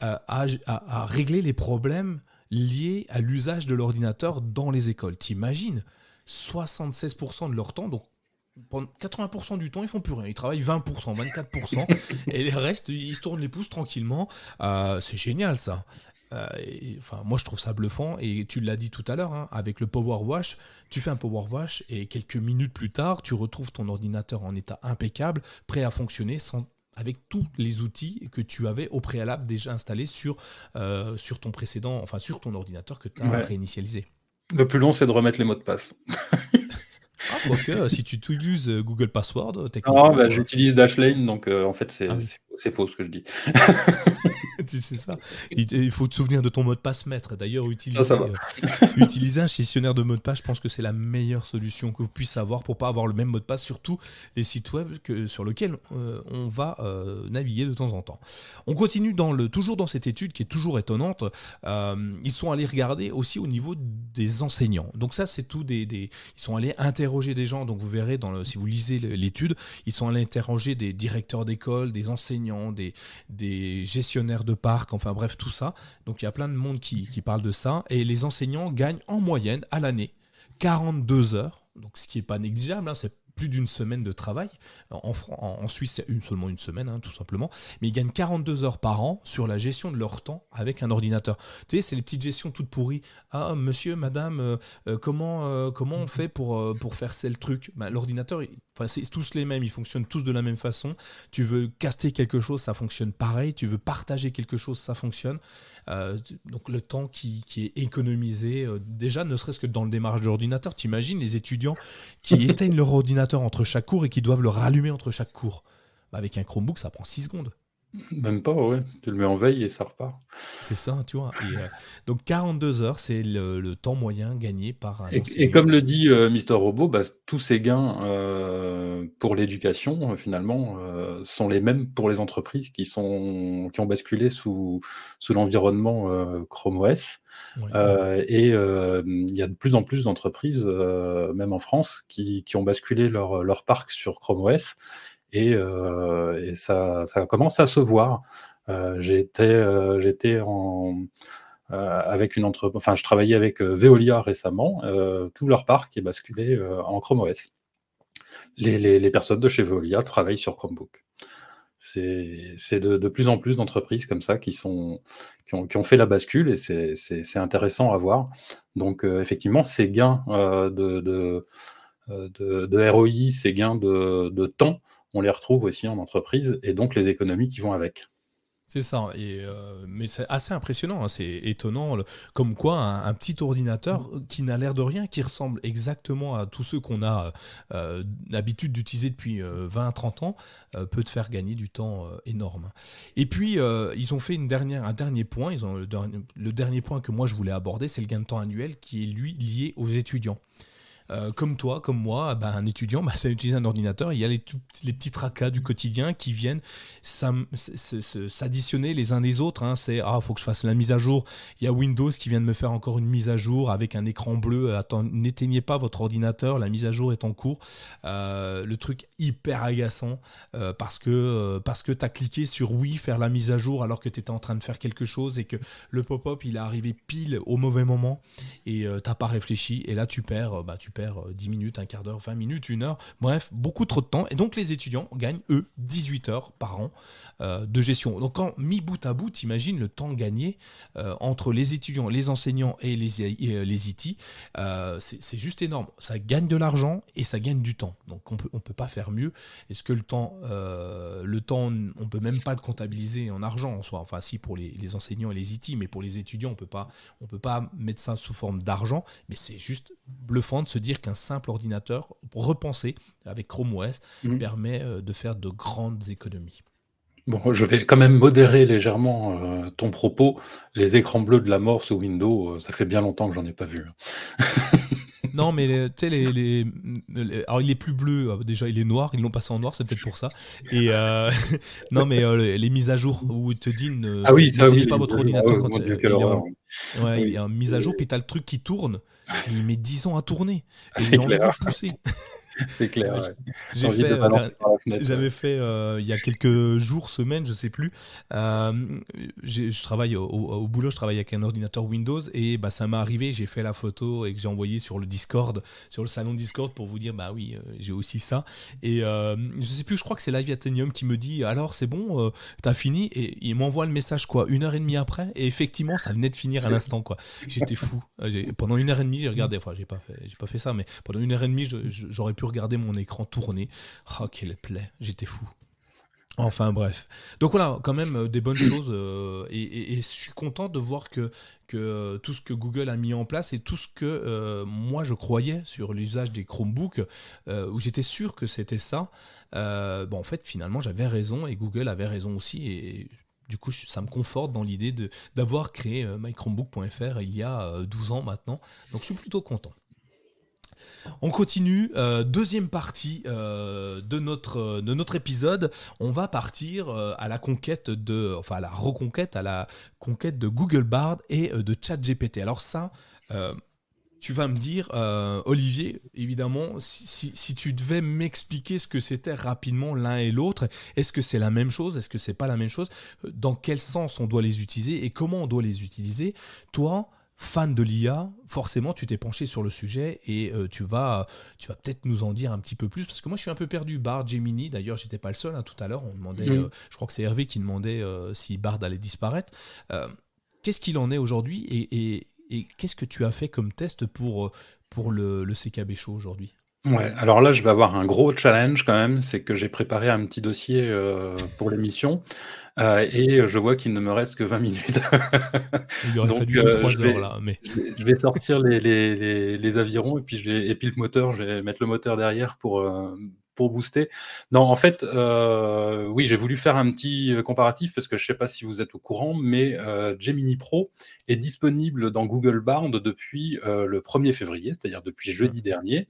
euh, à, régler les problèmes liés à l'usage de l'ordinateur dans les écoles. T'imagines? 76% de leur temps, donc 80% du temps, ils font plus rien. Ils travaillent 20%, 24%, et les restes, ils se tournent les pouces tranquillement. Euh, c'est génial ça. Euh, enfin, moi, je trouve ça bluffant. Et tu l'as dit tout à l'heure, hein, avec le Power Wash, tu fais un Power Wash et quelques minutes plus tard, tu retrouves ton ordinateur en état impeccable, prêt à fonctionner sans, avec tous les outils que tu avais au préalable déjà installés sur, euh, sur ton précédent, enfin sur ton ordinateur que tu as réinitialisé. Le plus long, c'est de remettre les mots de passe. Ah, quoique, si tu utilises Google Password, techniquement. Ah, bah, j'utilise Dashlane, donc euh, en fait, c'est ah faux ce que je dis. [LAUGHS] c'est ça. Il, faut te souvenir de ton mot de passe maître. D'ailleurs, utiliser, euh, utiliser un gestionnaire de mot de passe, je pense que c'est la meilleure solution que vous puissiez avoir pour pas avoir le même mot de passe, surtout les sites web que, sur lesquels euh, on va euh, naviguer de temps en temps. On continue dans le, toujours dans cette étude qui est toujours étonnante. ils sont allés regarder aussi au niveau des enseignants. Donc ça, c'est tout des, des, Ils sont allés interroger des gens. Donc vous verrez, dans le, si vous lisez l'étude, ils sont allés interroger des directeurs d'école, des enseignants, des, des gestionnaires de parc, enfin bref, tout ça. Donc il y a plein de monde qui, qui parle de ça. Et les enseignants gagnent en moyenne à l'année 42 heures, donc ce qui n'est pas négligeable, hein, c'est plus d'une semaine de travail. En, en, Suisse, c'est une, seulement une semaine, hein, tout simplement. Mais ils gagnent 42 heures par an sur la gestion de leur temps avec un ordinateur. Tu sais, c'est les petites gestions toutes pourries. Ah, monsieur, madame, euh, euh, comment, euh, comment on fait pour, pour faire tel truc? Bah, L'ordinateur, enfin, c'est tous les mêmes, ils fonctionnent tous de la même façon. Tu veux caster quelque chose, ça fonctionne pareil. Tu veux partager quelque chose, ça fonctionne. donc le temps qui, qui est économisé, déjà, ne serait-ce que dans le démarrage de l'ordinateur, tu imagines les étudiants qui [LAUGHS] éteignent leur ordinateur entre chaque cours et qui doivent le rallumer entre chaque cours. Bah, avec un Chromebook, ça prend 6 secondes. Même pas, ouais. Tu le mets en veille et ça repart. C'est ça, tu vois. Euh, donc 42 heures, c'est le, temps moyen gagné par un. Et, comme le dit euh, Mister Robot, bah, tous ces gains euh, pour l'éducation, finalement, sont les mêmes pour les entreprises qui, sont, qui ont basculé sous, sous l'environnement Chrome OS. et il y a de plus en plus d'entreprises, même en France, qui, qui ont basculé leur, leur parc sur Chrome OS et, euh, et ça, ça, commence à se voir. Euh, j'étais, euh, j'étais en avec une entreprise, enfin, je travaillais avec Veolia récemment. tout leur parc est basculé en Chrome OS. Les, les, les, personnes de chez Veolia travaillent sur Chromebook. c'est de, plus en plus d'entreprises comme ça qui, sont, qui, ont, fait la bascule et c'est intéressant à voir. Donc, euh, effectivement, ces gains euh, de, de, de, ROI, ces gains de, temps, on les retrouve aussi en entreprise et donc les économies qui vont avec. C'est ça, et, euh, mais c'est assez impressionnant, hein, c'est étonnant, comme quoi un, petit ordinateur qui n'a l'air de rien, qui ressemble exactement à tous ceux qu'on a euh, l'habitude d'utiliser depuis 20-30 euh, ans, peut te faire gagner du temps énorme. Et puis, ils ont fait une dernière, un dernier point, ils ont, le dernier point que moi je voulais aborder, c'est le gain de temps annuel qui est lui lié aux étudiants. Euh, comme toi, comme moi, bah, un étudiant, bah, [LAUGHS] ça utilise un ordinateur. Il y a les, petits tracas du quotidien qui viennent s'additionner les uns les autres. Hein. C'est ah, faut que je fasse la mise à jour. Il y a Windows qui vient de me faire encore une mise à jour avec un écran bleu. Attends, n'éteignez pas votre ordinateur, la mise à jour est en cours. Euh, le truc hyper agaçant euh, parce que parce que as cliqué sur oui faire la mise à jour alors que tu étais en train de faire quelque chose et que le pop-up il est arrivé pile au mauvais moment et t'as pas réfléchi et là tu perds bah 10 euh, minutes, un quart d'heure, 20 minutes, une heure, bref, beaucoup trop de temps. Et donc les étudiants gagnent, eux, 18 heures par an euh, de gestion. Donc quand mis bout à bout, imagine le temps gagné euh, entre les étudiants, les enseignants et les, les IT, c'est juste énorme. Ça gagne de l'argent et ça gagne du temps. Donc on peut, on peut pas faire mieux. Est-ce que le temps, le temps, on peut même pas le comptabiliser en argent en soi? Enfin si pour les, les enseignants et les IT, mais pour les étudiants, on peut pas, on peut pas mettre ça sous forme d'argent. Mais c'est juste bluffant de se dire qu'un simple ordinateur repensé avec Chrome OS mhm. permet euh, de faire de grandes économies. Bon, je vais quand même modérer légèrement euh, ton propos. Les écrans bleus de la mort sous Windows, euh, ça fait bien longtemps que j'en ai pas vu. [LAUGHS] non, mais tu sais, les, alors il est plus bleu. Déjà, il est noir. Ils l'ont passé en noir, c'est peut-être pour ça. Et [LAUGHS] non, mais les mises à jour où ils te disent ne ah oui, pas votre ordinateur quand il, est ouais, il y a une mise à jour, puis tu as le truc qui tourne il met 10 ans à tourner. Et il a pousser. [LAUGHS] C'est clair. J'avais fait euh, il y a quelques jours, semaines, je sais plus. Euh, je travaille au, boulot, je travaille avec un ordinateur Windows et bah, ça m'est arrivé. J'ai fait la photo et que j'ai envoyé sur le Discord, sur le salon Discord pour vous dire bah oui, euh, j'ai aussi ça. Et je sais plus, je crois que c'est Live qui me dit alors c'est bon, t'as fini? Et il m'envoie le message quoi, une heure et demie après. Et effectivement, ça venait de finir à l'instant quoi. J'étais fou. Pendant une heure et demie, j'ai regardé. Enfin, j'ai pas fait, j'ai pas fait ça, mais pendant une heure et demie, j'aurais pu regarder mon écran tourner. Oh, quelle plaie, j'étais fou. Enfin bref. Donc voilà, quand même euh, des bonnes choses. Euh, et, je suis content de voir que, que euh, tout ce que Google a mis en place et tout ce que moi je croyais sur l'usage des Chromebooks, où j'étais sûr que c'était ça, bon en fait finalement j'avais raison et Google avait raison aussi. Et du coup ça me conforte dans l'idée d'avoir créé mychromebook.fr il y a 12 ans maintenant. Donc je suis plutôt content. On continue, euh, deuxième partie euh, de, notre, de notre épisode. On va partir euh, à la conquête de, enfin à la reconquête, à la conquête de Google Bard et de ChatGPT. Alors ça, tu vas me dire, Olivier, évidemment, si, si tu devais m'expliquer ce que c'était rapidement l'un et l'autre, est-ce que c'est la même chose Est-ce que c'est pas la même chose Dans quel sens on doit les utiliser et comment on doit les utiliser Toi, fan de l'IA, forcément tu t'es penché sur le sujet et euh, tu vas, tu vas peut-être nous en dire un petit peu plus parce que moi je suis un peu perdu. Bard, Gemini, d'ailleurs j'étais pas le seul hein, tout à l'heure. On demandait, euh, je crois que c'est Hervé qui demandait euh, si Bard allait disparaître. qu'est-ce qu'il en est aujourd'hui et, qu'est-ce que tu as fait comme test pour, pour le, le CKB Show aujourd'hui? Ouais, alors là, je vais avoir un gros challenge quand même, c'est que j'ai préparé un petit dossier pour l'émission. Euh, et je vois qu'il ne me reste que 20 minutes. Il aurait fallu 3 heures là. Mais... Je vais sortir les, les, les, avirons et puis, je vais, et puis le moteur, je vais mettre le moteur derrière pour, euh, pour booster. Non, en fait, euh, oui, j'ai voulu faire un petit comparatif parce que je ne sais pas si vous êtes au courant, mais Gemini Pro est disponible dans Google Bard depuis le 1er février, c'est-à-dire depuis jeudi dernier.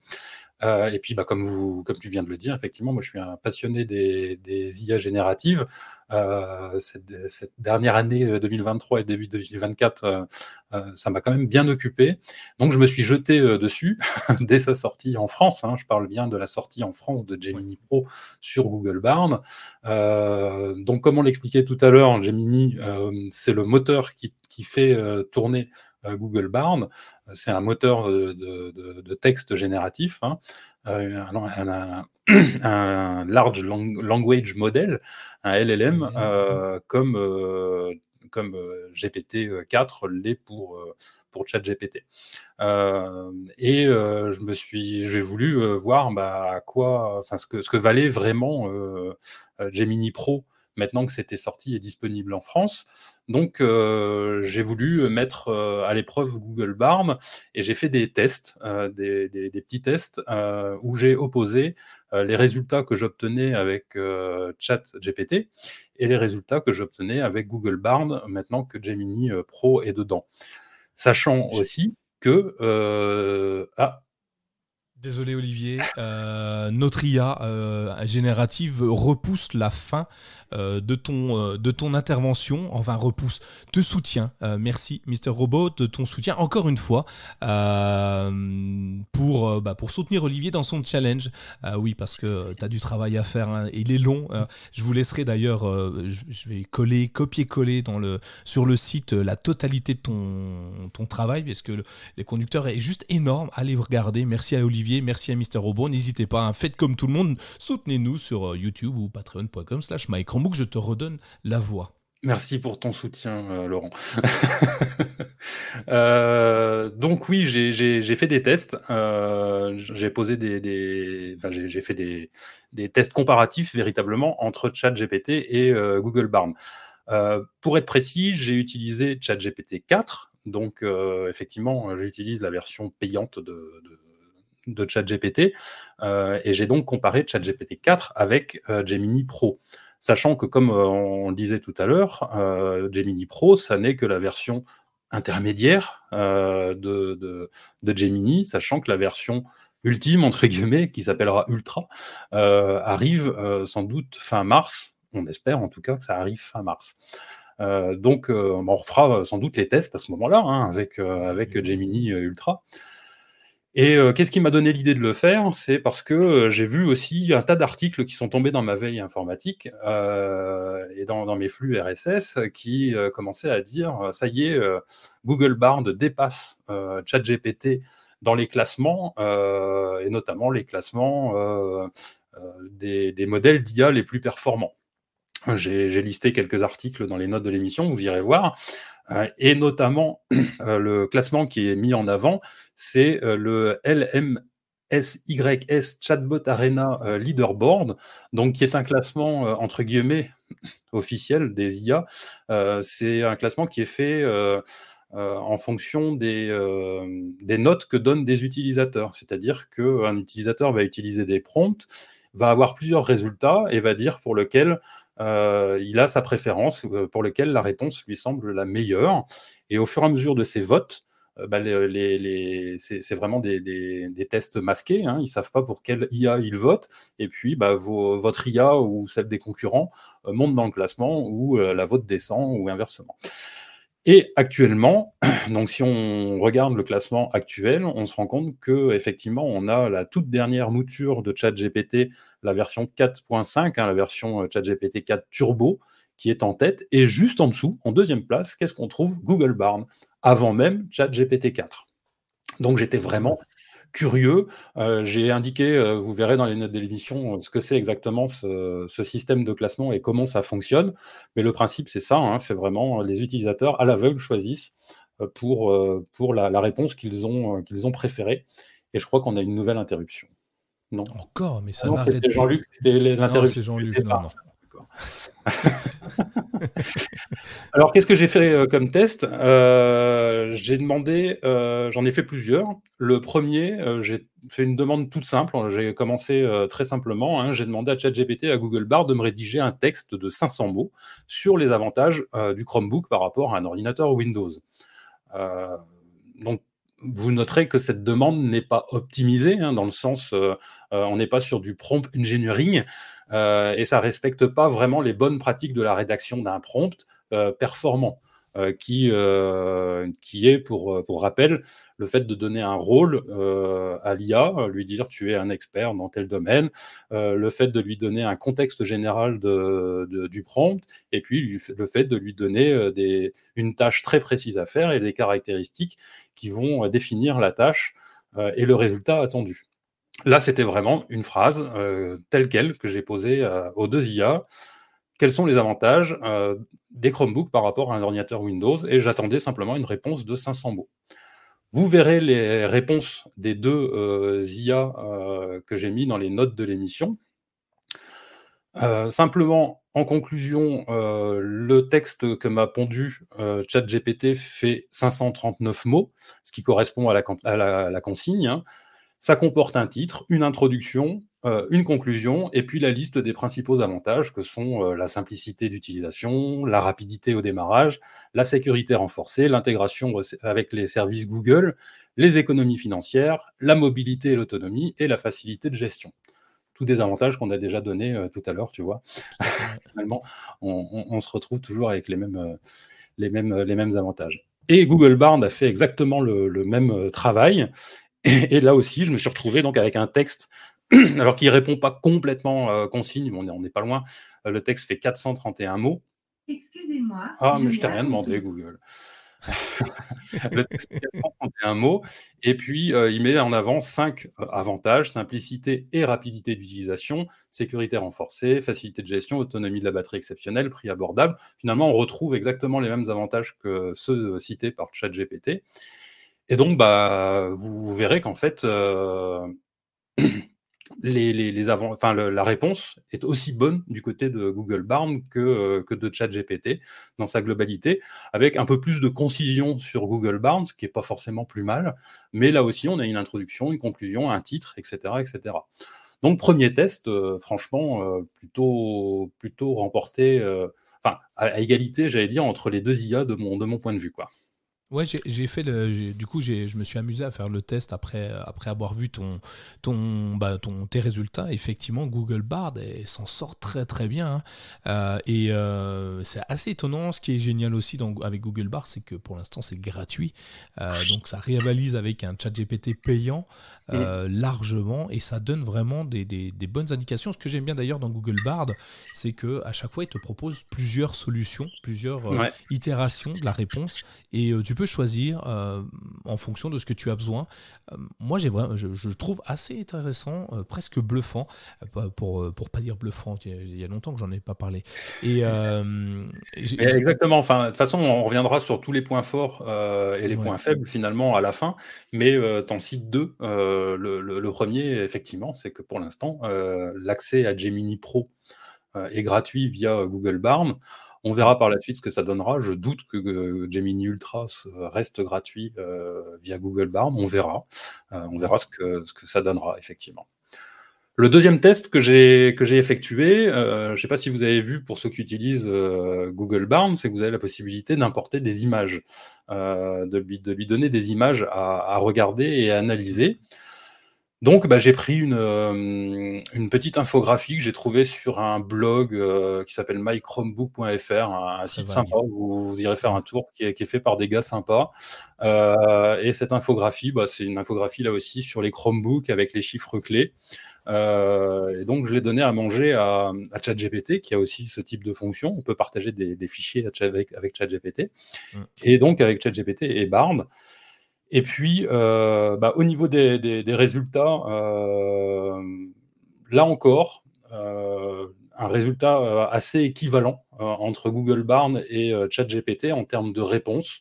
Euh, et puis, bah, comme, vous, comme tu viens de le dire, effectivement, moi, je suis un passionné des, des IA génératives. Euh, cette, cette, dernière année 2023 euh, et début 2024, euh, euh, ça m'a quand même bien occupé. Donc, je me suis jeté dessus [LAUGHS] dès sa sortie en France. Hein, je parle bien de la sortie en France de Gemini Pro sur Google Barn. donc, comme on l'expliquait tout à l'heure, Gemini, c'est le moteur qui, qui fait tourner Google Barn. C'est un moteur de, texte génératif. Hein. [CLEARS THROAT] un, large language model, un LLM, comme, comme GPT-4 l'est pour, pour ChatGPT. et je me suis, j'ai voulu voir bah, quoi, enfin ce que, ce que valait vraiment Gemini Pro maintenant que c'était sorti et disponible en France. Donc, euh, j'ai voulu mettre euh, à l'épreuve Google Barn et j'ai fait des tests, euh, des, petits tests où j'ai opposé les résultats que j'obtenais avec ChatGPT et les résultats que j'obtenais avec Google Barn maintenant que Gemini Pro est dedans. Sachant aussi que ah, Désolé Olivier, euh, notre IA euh, générative repousse la fin euh, de, ton, de ton intervention, enfin repousse, te soutient. merci Mr Robot de ton soutien encore une fois pour, bah, pour soutenir Olivier dans son challenge. oui, parce que tu as du travail à faire, hein, il est long. je vous laisserai d'ailleurs, je, vais coller, copier-coller le, sur le site la totalité de ton, travail, parce que le, les conducteurs est juste énorme. Allez regarder. Merci à Olivier merci à Mister Robot. N'hésitez pas, hein. faites comme tout le monde, soutenez-nous sur euh, YouTube ou patreon.com slash Je te redonne la voix. Merci pour ton soutien, euh, Laurent. [LAUGHS] Euh, donc oui, j'ai fait des tests. j'ai posé des, j'ai fait des, tests comparatifs véritablement entre ChatGPT et Google Barn. pour être précis, j'ai utilisé ChatGPT 4. Donc effectivement, j'utilise la version payante de de ChatGPT, euh, et j'ai donc comparé ChatGPT 4 avec euh, Gemini Pro. Sachant que, comme euh, on le disait tout à l'heure, Gemini Pro, ça n'est que la version intermédiaire de, de, Gemini, sachant que la version ultime, entre guillemets, qui s'appellera Ultra, arrive sans doute fin mars. On espère en tout cas que ça arrive fin mars. donc, on refera sans doute les tests à ce moment-là hein, avec, avec Gemini Ultra. Et euh, qu'est-ce qui m'a donné l'idée de le faire? C'est parce que euh, j'ai vu aussi un tas d'articles qui sont tombés dans ma veille informatique euh, et dans, mes flux RSS qui commençaient à dire ça y est, Google Bard dépasse ChatGPT dans les classements et notamment les classements des, des, modèles d'IA les plus performants. J'ai listé quelques articles dans les notes de l'émission, vous irez voir. Euh, et notamment, [CLEARS THROAT] euh, le classement qui est mis en avant, c'est euh, le LMSYS Chatbot Arena Leaderboard, donc qui est un classement entre guillemets [CLEARS THROAT] officiel des IA. c'est un classement qui est fait en fonction des, des, notes que donnent des utilisateurs. C'est-à-dire qu'un utilisateur va utiliser des prompts, va avoir plusieurs résultats et va dire pour lequel euh, il a sa préférence euh, pour laquelle la réponse lui semble la meilleure. Et au fur et à mesure de ces votes, euh, bah, c'est vraiment des, tests masqués. Hein. Ils ne savent pas pour quelle IA ils votent. Et puis, bah, votre IA ou celle des concurrents monte dans le classement ou la vote descend ou inversement. Et actuellement, [CLEARS THROAT] donc si on regarde le classement actuel, on se rend compte que effectivement, on a la toute dernière mouture de ChatGPT, la version 4.5, hein, la version euh, ChatGPT 4 Turbo, qui est en tête. Et juste en dessous, en deuxième place, qu'est-ce qu'on trouve? Google Barn, avant même ChatGPT 4. Donc j'étais vraiment curieux. Euh, j'ai indiqué, euh, vous verrez dans les notes de l'édition, euh, ce que c'est exactement ce, système de classement et comment ça fonctionne. Mais le principe, c'est ça, hein, c'est vraiment les utilisateurs à l'aveugle choisissent pour, pour la, réponse qu'ils ont, qu'ils ont préférée. Et je crois qu'on a une nouvelle interruption. Non. Encore, mais ça m'arrête. C'est Jean-Luc, l'interruption. C'est Jean-Luc, non, non. [LAUGHS] Alors, qu'est-ce que j'ai fait euh, comme test? Euh, J'ai demandé, euh, j'en ai fait plusieurs. Le premier, j'ai fait une demande toute simple. J'ai commencé très simplement. Hein. j'ai demandé à ChatGPT, à Google Bar, de me rédiger un texte de 500 mots sur les avantages du Chromebook par rapport à un ordinateur Windows. donc, vous noterez que cette demande n'est pas optimisée, hein, dans le sens, on n'est pas sur du prompt engineering. Euh, et ça respecte pas vraiment les bonnes pratiques de la rédaction d'un prompt euh, performant. Euh, qui, est, pour, rappel, le fait de donner un rôle à l'IA, lui dire tu es un expert dans tel domaine, le fait de lui donner un contexte général du prompt, et puis le fait de lui donner une tâche très précise à faire et des caractéristiques qui vont définir la tâche et le résultat attendu. Là, c'était vraiment une phrase telle quelle que j'ai posée aux deux IA. Quels sont les avantages des Chromebooks par rapport à un ordinateur Windows? Et j'attendais simplement une réponse de 500 mots. Vous verrez les réponses des deux IA que j'ai mis dans les notes de l'émission. simplement, en conclusion, le texte que m'a pondu ChatGPT fait 539 mots, ce qui correspond à la, consigne. Hein. Ça comporte un titre, une introduction, euh, une conclusion, et puis la liste des principaux avantages que sont euh, la simplicité d'utilisation, la rapidité au démarrage, la sécurité renforcée, l'intégration avec les services Google, les économies financières, la mobilité et l'autonomie, et la facilité de gestion. Tous des avantages qu'on a déjà donnés euh, tout à l'heure, tu vois. [LAUGHS] Finalement, on, se retrouve toujours avec les mêmes, les mêmes, les mêmes avantages. Et Google Barn a fait exactement le, le même travail. Et, là aussi, je me suis retrouvé donc avec un texte, [CLEARS THROAT] alors qui répond pas complètement euh, consigne, mais on n'est pas loin. Euh, le texte fait 431 mots. Excusez-moi. Ah, mais je t'ai rien demandé, Google. [LAUGHS] le texte fait 431 mots. Et puis, euh, il met en avant cinq avantages simplicité et rapidité d'utilisation, sécurité renforcée, facilité de gestion, autonomie de la batterie exceptionnelle, prix abordable. Finalement, on retrouve exactement les mêmes avantages que ceux cités par ChatGPT. Et donc, bah, vous verrez qu'en fait, euh, [CLEARS THROAT] la réponse est aussi bonne du côté de Google Barn que, euh, que de ChatGPT dans sa globalité, avec un peu plus de concision sur Google Barn, ce qui n'est pas forcément plus mal. Mais là aussi, on a une introduction, une conclusion, un titre, etc. etc. Donc, premier test, euh, franchement, plutôt, plutôt remporté, enfin, à, à égalité, j'allais dire, entre les deux IA de mon, de mon point de vue. Quoi. Ouais, j'ai fait le. Du coup, je me suis amusé à faire le test après, après avoir vu ton, ton, bah, ton, tes résultats. Effectivement, Google Bard s'en sort très très bien. Hein. Euh, et euh, c'est assez étonnant. Ce qui est génial aussi dans, avec Google Bard, c'est que pour l'instant, c'est gratuit. Euh, donc, ça rivalise avec un chat GPT payant largement et ça donne vraiment des, des, des bonnes indications. Ce que j'aime bien d'ailleurs dans Google Bard, c'est que à chaque fois, il te propose plusieurs solutions, plusieurs itérations de la réponse. Et tu peux choisir euh, en fonction de ce que tu as besoin. Euh, moi, j'ai vraiment, je, trouve assez intéressant, euh, presque bluffant, pour pour pas dire bluffant. Il y a longtemps que j'en ai pas parlé. Et, exactement. Enfin, de toute façon, on reviendra sur tous les points forts et les points faibles finalement à la fin. Mais t'en cites deux. Le, le, premier, effectivement, c'est que pour l'instant, l'accès à Gemini Pro est gratuit via Google Barn. On verra par la suite ce que ça donnera. Je doute que euh, Gemini Ultra reste gratuit euh, via Google Barn. On verra. Euh, on verra ce que, ça donnera, effectivement. Le deuxième test que j'ai effectué, je ne sais pas si vous avez vu pour ceux qui utilisent Google Barn, c'est que vous avez la possibilité d'importer des images, de, lui, donner des images à regarder et à analyser. Donc, bah, j'ai pris une, euh, une, petite infographie que j'ai trouvée sur un blog euh, qui s'appelle mychromebook.fr, un, site sympa où vous irez faire un tour qui est, qui est fait par des gars sympas. Euh, et cette infographie, bah, c'est une infographie là aussi sur les Chromebooks avec les chiffres clés. et donc, je l'ai donné à manger à, à, ChatGPT, qui a aussi ce type de fonction. On peut partager des, des fichiers avec, avec ChatGPT. Mmh. Et donc, avec ChatGPT et Bard. Et puis, euh, bah, au niveau des, résultats, euh, là encore, euh, un résultat assez équivalent entre Google Barn et ChatGPT en termes de réponse.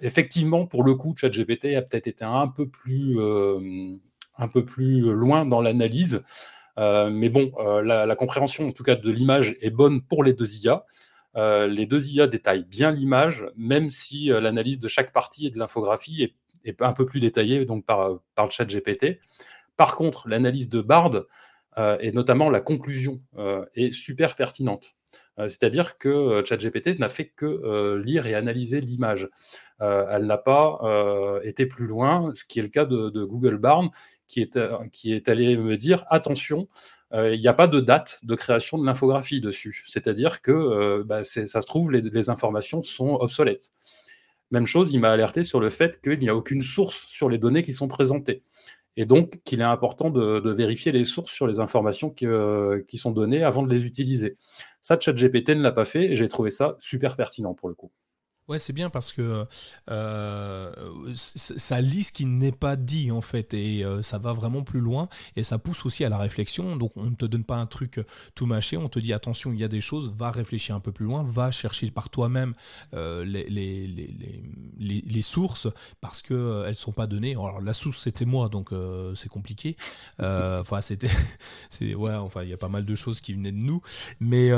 effectivement, pour le coup, ChatGPT a peut-être été un peu plus, un peu plus loin dans l'analyse. mais bon, la, la, compréhension, en tout cas, de l'image est bonne pour les deux IA. Euh, les deux IA détaillent bien l'image, même si euh, l'analyse de chaque partie et de l'infographie est, un peu plus détaillée donc par, par le chat GPT. Par contre, l'analyse de Bard, euh, et notamment la conclusion, est super pertinente. C'est-à-dire que ChatGPT n'a fait que lire et analyser l'image. elle n'a pas été plus loin, ce qui est le cas de, Google Barn, qui est, allé me dire attention, euh, il n'y a pas de date de création de l'infographie dessus. C'est-à-dire que euh, bah, ça se trouve, les, informations sont obsolètes. Même chose, il m'a alerté sur le fait qu'il n'y a aucune source sur les données qui sont présentées. Et donc qu'il est important de, vérifier les sources sur les informations qui, euh, qui, sont données avant de les utiliser. Ça, ChatGPT ne l'a pas fait et j'ai trouvé ça super pertinent pour le coup. Ouais, c'est bien parce que euh, ça lit ce qui n'est pas dit en fait et euh, ça va vraiment plus loin et ça pousse aussi à la réflexion. Donc on ne te donne pas un truc tout mâché, on te dit attention, il y a des choses, va réfléchir un peu plus loin, va chercher par toi-même euh, les, sources parce que elles sont pas données. Alors la source c'était moi donc c'est compliqué. enfin c'était, [LAUGHS] c'est ouais, enfin il y a pas mal de choses qui venaient de nous, mais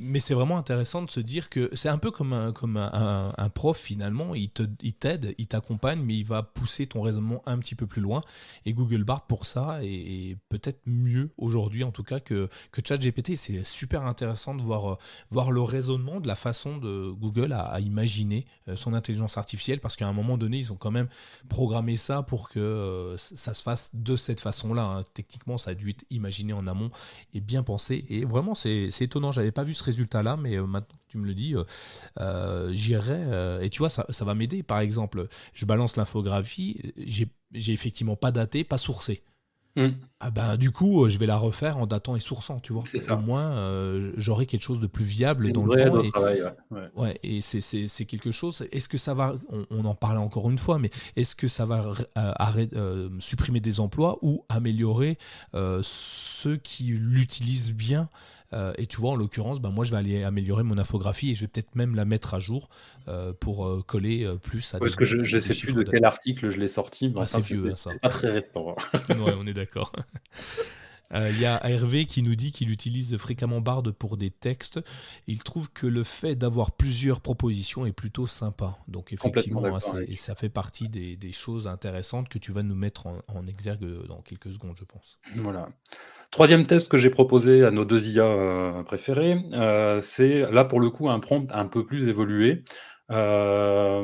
mais c'est vraiment intéressant de se dire que c'est un peu comme un comme un, un, prof, finalement, il t'aide, il t'accompagne, mais il va pousser ton raisonnement un petit peu plus loin. Et Google Bard, pour ça, est, peut-être mieux aujourd'hui, en tout cas, que, que ChatGPT. C'est super intéressant de voir, euh, voir le raisonnement de la façon de Google à, imaginer euh, son intelligence artificielle, parce qu'à un moment donné, ils ont quand même programmé ça pour que euh, ça se fasse de cette façon-là. Hein. Techniquement, ça a dû être imaginé en amont et bien pensé. Et vraiment, c'est étonnant. J'avais pas vu ce résultat-là, mais maintenant tu me le dis, j'irai. Euh, et tu vois, ça, va m'aider. Par exemple, je balance l'infographie, j'ai effectivement pas daté, pas sourcé. Hmm. Ah ben, du coup, je vais la refaire en datant et sourçant, tu vois. Au moins, euh, j'aurai quelque chose de plus viable dans le temps. Et, travail, ouais. et c'est quelque chose. Est-ce que ça va, on, en parlait encore une fois, mais est-ce que ça va supprimer des emplois ou améliorer ceux qui l'utilisent bien euh, et tu vois, en l'occurrence, ben, moi, je vais aller améliorer mon infographie et je vais peut-être même la mettre à jour euh, pour euh, coller plus à Parce que je ne sais plus de quel article je l'ai sorti. Ah, c'est vieux, hein, ça. pas très récent. Hein. [LAUGHS] ouais, on est d'accord. [LAUGHS] Il y a Hervé qui nous dit qu'il utilise fréquemment Bard pour des textes. Il trouve que le fait d'avoir plusieurs propositions est plutôt sympa. Donc effectivement, hein, ça fait partie des, choses intéressantes que tu vas nous mettre en, en, exergue dans quelques secondes, je pense. Voilà. Troisième test que j'ai proposé à nos deux IA euh, préférés, euh, c'est là pour le coup un prompt un peu plus évolué euh,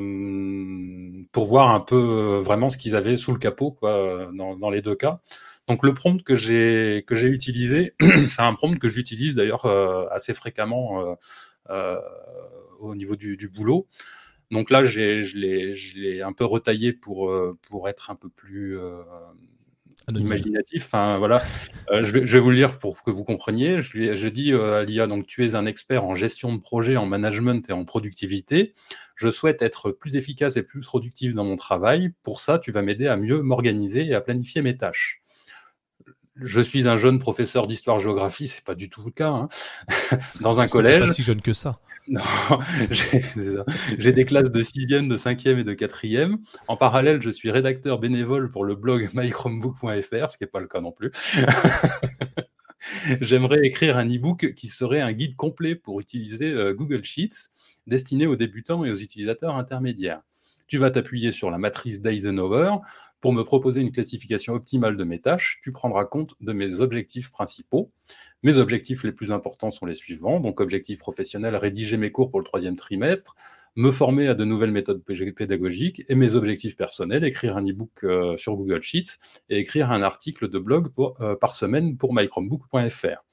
pour voir un peu vraiment ce qu'ils avaient sous le capot quoi, dans, les deux cas. Donc le prompt que j'ai que j'ai utilisé, [CLEARS THROAT] c'est un prompt que j'utilise d'ailleurs assez fréquemment au niveau du, du, boulot. Donc là, je l'ai un peu retaillé pour, pour être un peu plus imaginatif. Enfin, voilà. Euh, je, vais, je, vais, vous le lire pour que vous compreniez. Je, je dis euh, à l'IA, donc tu es un expert en gestion de projet, en management et en productivité. Je souhaite être plus efficace et plus productif dans mon travail. Pour ça, tu vas m'aider à mieux m'organiser et à planifier mes tâches je suis un jeune professeur d'histoire-géographie, c'est pas du tout le cas, hein. [LAUGHS] dans un collège. Pas si jeune que ça. [LAUGHS] Non, j'ai des classes de 6e, de 5e et de 4e. En parallèle, je suis rédacteur bénévole pour le blog [LAUGHS] mychromebook.fr, ce qui n'est pas le cas non plus. [LAUGHS] J'aimerais écrire un e-book qui serait un guide complet pour utiliser euh, Google Sheets, destiné aux débutants et aux utilisateurs intermédiaires. Tu vas t'appuyer sur la matrice d'Eisenhower pour me proposer une classification optimale de mes tâches, tu prendras compte de mes objectifs principaux. Mes objectifs les plus importants sont les suivants. Donc, objectif professionnel, rédiger mes cours pour le troisième trimestre, me former à de nouvelles méthodes pédagogiques et mes objectifs personnels, écrire un e-book euh, sur Google Sheets et écrire un article de blog euh, par semaine pour mychromebook.fr.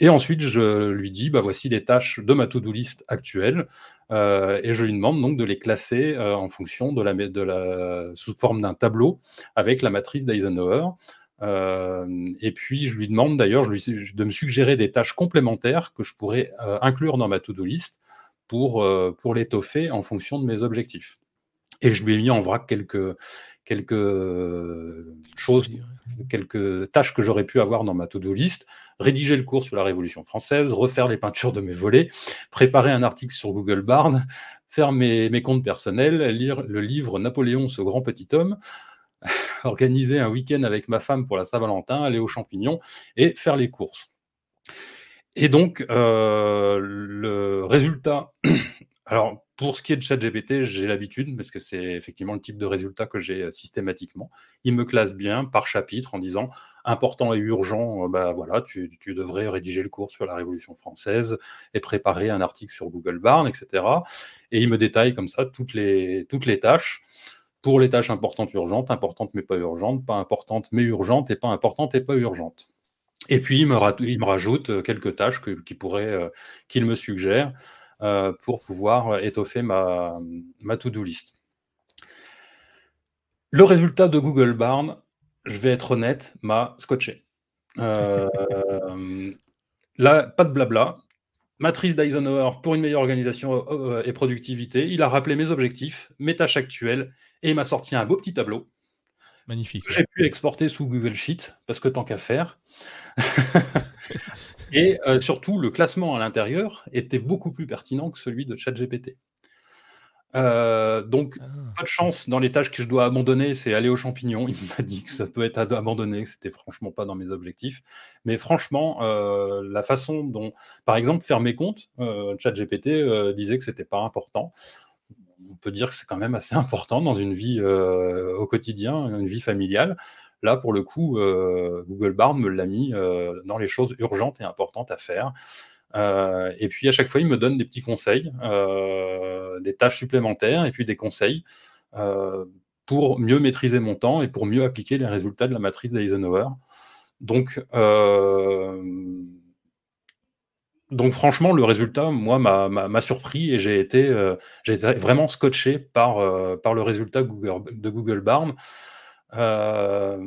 Et ensuite, je lui dis, bah, voici les tâches de ma to-do list actuelle, euh, et je lui demande donc de les classer euh, en fonction de la, de la, sous forme d'un tableau avec la matrice d'Eisenhower. Euh, et puis, je lui demande d'ailleurs de me suggérer des tâches complémentaires que je pourrais inclure dans ma to-do list pour, pour l'étoffer en fonction de mes objectifs. Et je lui ai mis en vrac quelques, quelques choses, quelques tâches que j'aurais pu avoir dans ma to-do list, rédiger le cours sur la Révolution française, refaire les peintures de mes volets, préparer un article sur Google Bard, faire mes, mes comptes personnels, lire le livre Napoléon, ce grand petit homme, [LAUGHS] organiser un week-end avec ma femme pour la Saint-Valentin, aller aux champignons et faire les courses. Et donc, euh, le résultat, [CLEARS THROAT] alors pour ce qui est de ChatGPT, j'ai l'habitude, parce que c'est effectivement le type de résultat que j'ai euh, systématiquement. Il me classe bien par chapitre en disant important et urgent, euh, bah voilà, tu, devrais rédiger le cours sur la Révolution française et préparer un article sur Google Barn, etc. Et il me détaille comme ça toutes les, tâches. Pour les tâches importantes, urgentes, importantes mais pas urgentes, pas importantes mais urgentes et pas importantes et pas urgentes. Et puis il me, rajoute euh, quelques tâches qu'il me suggère. Euh, pour pouvoir étoffer ma, ma to-do list. Le résultat de Google Barn, je vais être honnête, m'a scotché. Euh, là, pas de blabla. matrice d'Eisenhower pour une meilleure organisation et productivité. Il a rappelé mes objectifs, mes tâches actuelles et il m'a sorti un beau petit tableau. Magnifique. J'ai pu exporter sous Google Sheet parce que tant qu'à faire. [LAUGHS] et surtout, le classement à l'intérieur était beaucoup plus pertinent que celui de ChatGPT. Euh, donc, ah. pas de chance dans les tâches que je dois abandonner, c'est aller aux champignons. [LAUGHS] Il m'a dit que ça peut être abandonné, que c'était franchement pas dans mes objectifs. Mais franchement, euh, la façon dont, par exemple, faire mes comptes, euh, ChatGPT euh, disait que c'était pas important. On peut dire que c'est quand même assez important dans une vie au quotidien, une vie familiale. Là, pour le coup, Google Bard me l'a mis dans les choses urgentes et importantes à faire. Euh, et puis à chaque fois, il me donne des petits conseils, euh, des tâches supplémentaires et puis des conseils euh, pour mieux maîtriser mon temps et pour mieux appliquer les résultats de la matrice d'Eisenhower. Donc, donc franchement, le résultat, moi, m'a surpris et j'ai été, vraiment scotché par, par le résultat de Google Barn. Euh,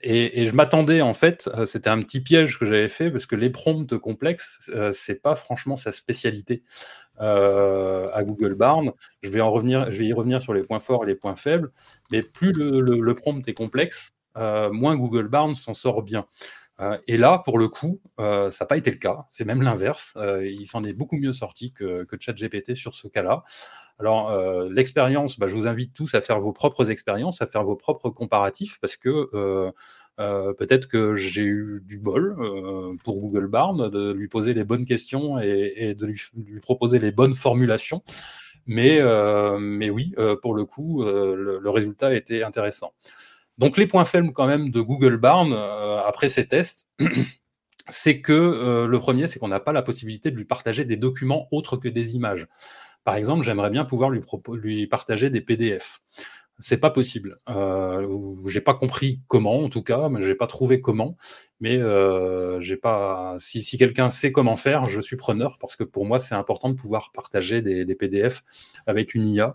et, je m'attendais en fait, euh, c'était un petit piège que j'avais fait parce que les prompts complexes, euh, c'est pas franchement sa spécialité à Google Barn. Je vais en revenir, je vais y revenir sur les points forts et les points faibles, mais plus le, prompt est complexe, moins Google Barn s'en sort bien. Et là, pour le coup, ça n'a pas été le cas. C'est même l'inverse. il s'en est beaucoup mieux sorti que, ChatGPT sur ce cas-là. Alors, euh, l'expérience, bah, je vous invite tous à faire vos propres expériences, à faire vos propres comparatifs, parce que euh, euh, peut-être que j'ai eu du bol pour Google Barn, de lui poser les bonnes questions et, de lui, proposer les bonnes formulations. Mais, oui, pour le coup, le, résultat était intéressant. Donc, les points faibles quand même de Google Barn après ces tests, [CLEARS THROAT] c'est que le premier, c'est qu'on n'a pas la possibilité de lui partager des documents autres que des images. Par exemple, j'aimerais bien pouvoir lui, lui, partager des PDF. C'est pas possible. Euh, j'ai pas compris comment, en tout cas, mais j'ai pas trouvé comment. Mais euh, j'ai pas. Si, quelqu'un sait comment faire, je suis preneur parce que pour moi, c'est important de pouvoir partager des, PDF avec une IA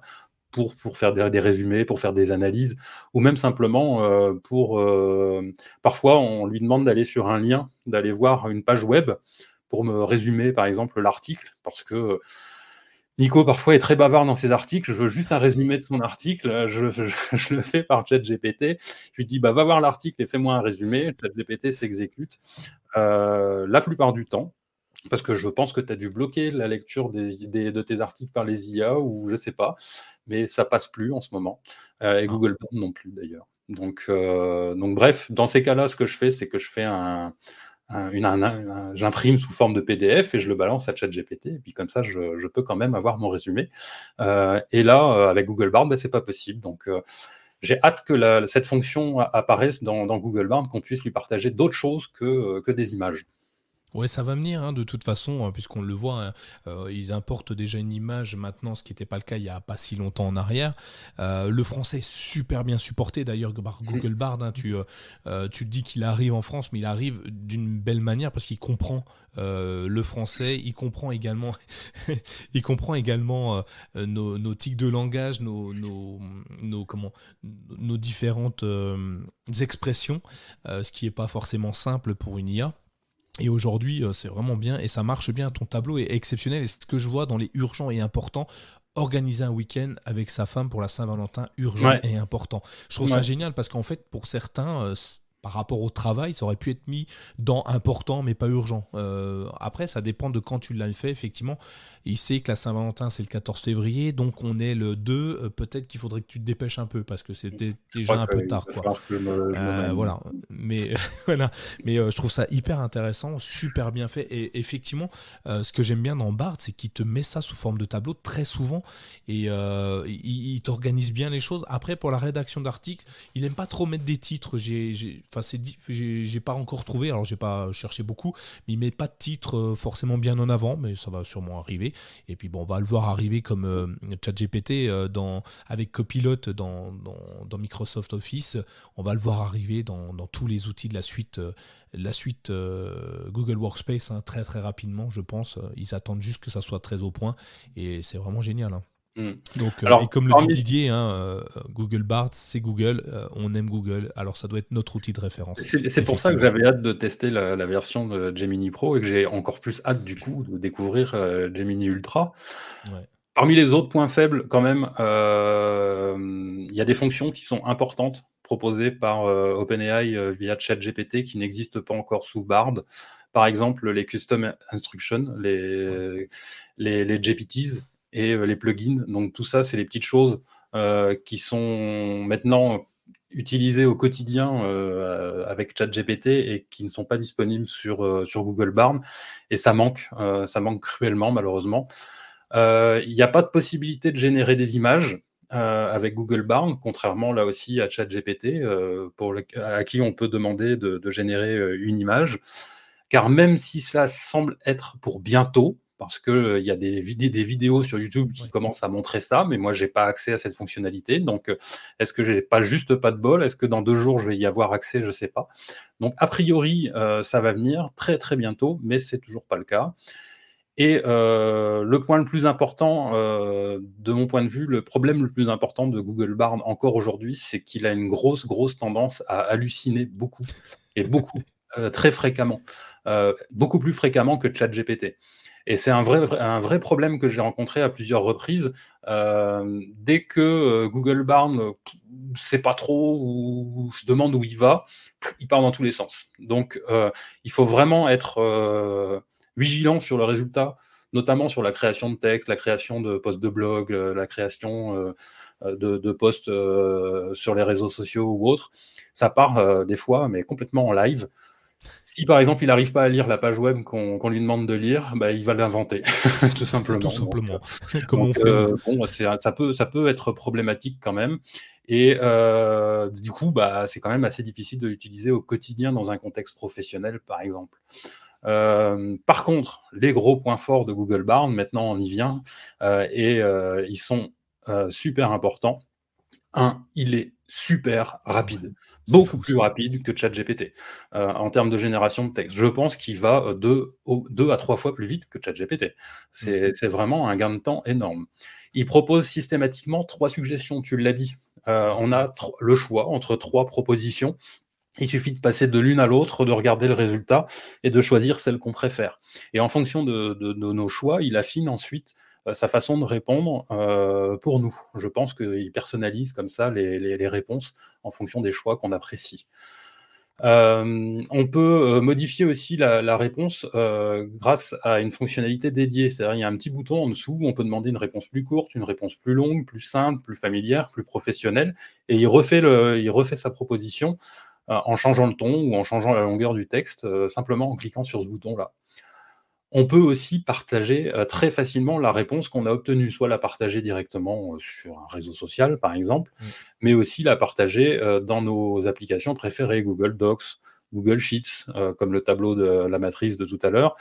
pour, pour faire des, résumés, pour faire des analyses, ou même simplement euh, pour. Euh, parfois, on lui demande d'aller sur un lien, d'aller voir une page web pour me résumer, par exemple, l'article, parce que Nico, parfois, est très bavard dans ses articles. Je veux juste un résumé de son article. Je, le fais par ChatGPT. Je lui dis, bah, va voir l'article et fais-moi un résumé. ChatGPT s'exécute euh, la plupart du temps. Parce que je pense que tu as dû bloquer la lecture des, de tes articles par les IA ou je sais pas. Mais ça passe plus en ce moment. Euh, et ah. Google non plus d'ailleurs. Donc, euh, donc, bref, dans ces cas-là, ce que je fais, c'est que je fais un, j'imprime sous forme de PDF et je le balance à ChatGPT. Et puis comme ça, je, peux quand même avoir mon résumé. Euh, et là, avec Google Bard, ben, c'est pas possible. Donc j'ai hâte que cette fonction apparaisse dans, Google Bard, qu'on puisse lui partager d'autres choses que des images. Ouais, ça va venir, hein, de toute façon, hein, puisqu'on le voit, hein, euh, ils importent déjà une image maintenant, ce qui n'était pas le cas il n'y a pas si longtemps en arrière. Euh, le français est super bien supporté, d'ailleurs, par Google Bard, tu, euh, tu dis qu'il arrive en France, mais il arrive d'une belle manière parce qu'il comprend le français, il comprend également, [LAUGHS] il comprend également nos, nos, tics de langage, nos, nos, nos comment, nos différentes expressions, ce qui n'est pas forcément simple pour une IA. Et aujourd'hui, euh, c'est vraiment bien et ça marche bien. Ton tableau est exceptionnel. Et ce que je vois dans les urgents et importants, organiser un week-end avec sa femme pour la Saint-Valentin, urgent et important. Je trouve ça génial parce qu'en fait, pour certains, euh, par rapport au travail, ça aurait pu être mis dans important mais pas urgent. Euh, après, ça dépend de quand tu l'as fait. Effectivement, il sait que la Saint-Valentin c'est le 14 février, donc on est le 2. Euh, peut-être qu'il faudrait que tu te dépêches un peu parce que c'était déjà un peu tard. Quoi. Euh, voilà. Mais [LAUGHS] voilà. Mais je trouve ça hyper intéressant, super bien fait. Et effectivement, ce que j'aime bien dans Bard, c'est qu'il te met ça sous forme de tableau très souvent et il, t'organise bien les choses. Après, pour la rédaction d'articles, il aime pas trop mettre des titres. J'ai Enfin, c'est j'ai pas encore trouvé, alors j'ai pas cherché beaucoup, mais il met pas de titre euh, forcément bien en avant, mais ça va sûrement arriver. Et puis bon, on va le voir arriver comme euh, ChatGPT euh, avec Copilot dans, Microsoft Office. On va le voir arriver dans, dans tous les outils de la suite, la suite Google Workspace hein, très très rapidement, je pense. Ils attendent juste que ça soit très au point et c'est vraiment génial. Hein. Mm. Donc, euh, et comme le dit Didier, hein, euh, Google Bard, c'est Google, euh, on aime Google, alors ça doit être notre outil de référence. C'est pour ça que j'avais hâte de tester la, version de Gemini Pro et que j'ai encore plus hâte du coup de découvrir Gemini Ultra. Parmi les autres points faibles, quand même, il y a des fonctions qui sont importantes proposées par OpenAI via ChatGPT qui n'existent pas encore sous Bard. Par exemple, les custom instructions, les, les, les GPTs, et euh, les plugins. Donc tout ça, c'est les petites choses euh, qui sont maintenant utilisées au quotidien euh, avec ChatGPT et qui ne sont pas disponibles sur, sur Google Barn. Et ça manque, ça manque cruellement malheureusement. Il n'y a pas de possibilité de générer des images. avec Google Barn, contrairement là aussi à ChatGPT, pour à qui on peut demander de, de générer une image. Car même si ça semble être pour bientôt, parce qu'il euh, y a des, des, vidéos sur YouTube qui commencent à montrer ça, mais moi, je n'ai pas accès à cette fonctionnalité. Donc, euh, est-ce que j'ai pas juste pas de bol? Est-ce que dans deux jours, je vais y avoir accès? Je ne sais pas. Donc, a priori, euh, ça va venir très, très bientôt, mais c'est toujours pas le cas. Et le point le plus important, de mon point de vue, le problème le plus important de Google Bard encore aujourd'hui, c'est qu'il a une grosse, grosse tendance à halluciner beaucoup, et beaucoup, très fréquemment, beaucoup plus fréquemment que ChatGPT. Et c'est un vrai, un vrai problème que j'ai rencontré à plusieurs reprises. Euh, dès que euh, Google Barn ne sait pas trop ou se demande où il va, il part dans tous les sens. Donc, euh, il faut vraiment être vigilant sur le résultat, notamment sur la création de texte, la création de posts de blog, la création de, de, posts sur les réseaux sociaux ou autres. Ça part des fois, mais complètement en live. Si par exemple il n'arrive pas à lire la page web qu'on lui demande de lire, bah, il va l'inventer, [LAUGHS] tout simplement. Tout simplement. [LAUGHS] Euh, bon, ça, peut, ça peut être problématique quand même. Et euh, du coup, bah, c'est quand même assez difficile de l'utiliser au quotidien dans un contexte professionnel, par exemple. Euh, par contre, les gros points forts de Google Barn, maintenant on y vient, et ils sont super importants. Un, il est super rapide beaucoup plus rapide que ChatGPT euh, en termes de génération de texte. Je pense qu'il va euh, deux, deux, à trois fois plus vite que ChatGPT. Mhm. C'est vraiment un gain de temps énorme. Il propose systématiquement trois suggestions, tu l'as dit. Euh, on a le choix entre trois propositions. Il suffit de passer de l'une à l'autre, de regarder le résultat et de choisir celle qu'on préfère. Et en fonction de, de nos choix, il affine ensuite sa façon de répondre euh, pour nous. Je pense qu'il personnalise comme ça les, réponses en fonction des choix qu'on apprécie. Euh, on peut modifier aussi la, réponse grâce à une fonctionnalité dédiée. C'est-à-dire, il y a un petit bouton en dessous où on peut demander une réponse plus courte, une réponse plus longue, plus simple, plus familière, plus professionnelle, et il refait sa proposition en changeant le ton ou en changeant la longueur du texte, simplement en cliquant sur ce bouton-là. On peut aussi partager euh, très facilement la réponse qu'on a obtenue, soit la partager directement euh, sur un réseau social, par exemple, mm. mais aussi la partager euh, dans nos applications préférées, Google Docs, Google Sheets, comme le tableau de la matrice de tout à l'heure,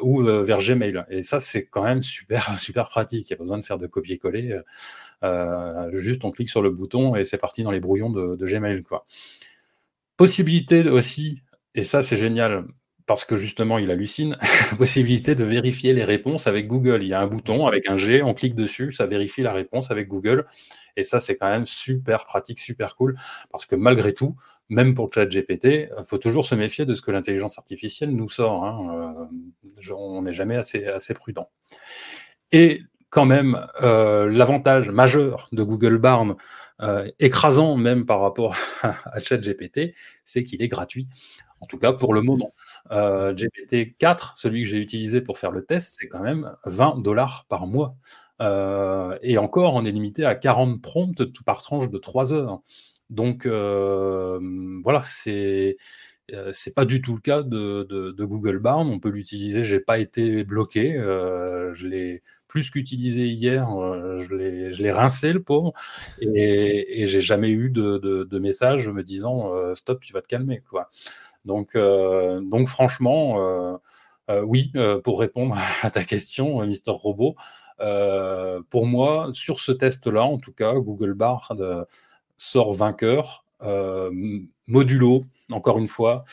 ou vers Gmail. Et ça, c'est quand même [LAUGHS] super, super pratique. Il n'y a pas besoin de faire de copier-coller. juste, on clique sur le bouton et c'est parti dans les brouillons de, de Gmail. Quoi. Possibilité aussi, et ça, c'est génial, parce que justement, il hallucine, [LAUGHS] la possibilité de vérifier les réponses avec Google. Il y a un bouton avec un G, on clique dessus, ça vérifie la réponse avec Google. Et ça, c'est quand même super pratique, super cool, parce que malgré tout, même pour ChatGPT, il faut toujours se méfier de ce que l'intelligence artificielle nous sort. Hein. Euh, on n'est jamais assez, assez prudent. Et quand même, euh, l'avantage majeur de Google Barn, euh, écrasant même par rapport [LAUGHS] à ChatGPT, c'est qu'il est gratuit en tout cas pour le moment. Euh, GPT-4, celui que j'ai utilisé pour faire le test, c'est quand même 20 dollars par mois. Euh, et encore, on est limité à 40 prompts par tranche de 3 heures. Donc euh, voilà, c'est c'est pas du tout le cas de, Google Barn. On peut l'utiliser. J'ai pas été bloqué. je l'ai plus qu'utilisé hier. je l'ai rincé le pauvre et, et j'ai jamais eu de, de, message me disant stop, tu vas te calmer quoi. Donc, euh, donc franchement, euh, euh, oui, pour répondre [LAUGHS] à ta question, Mister Robot, pour moi, sur ce test-là, en tout cas, Google Bard sort vainqueur. modulo, encore une fois,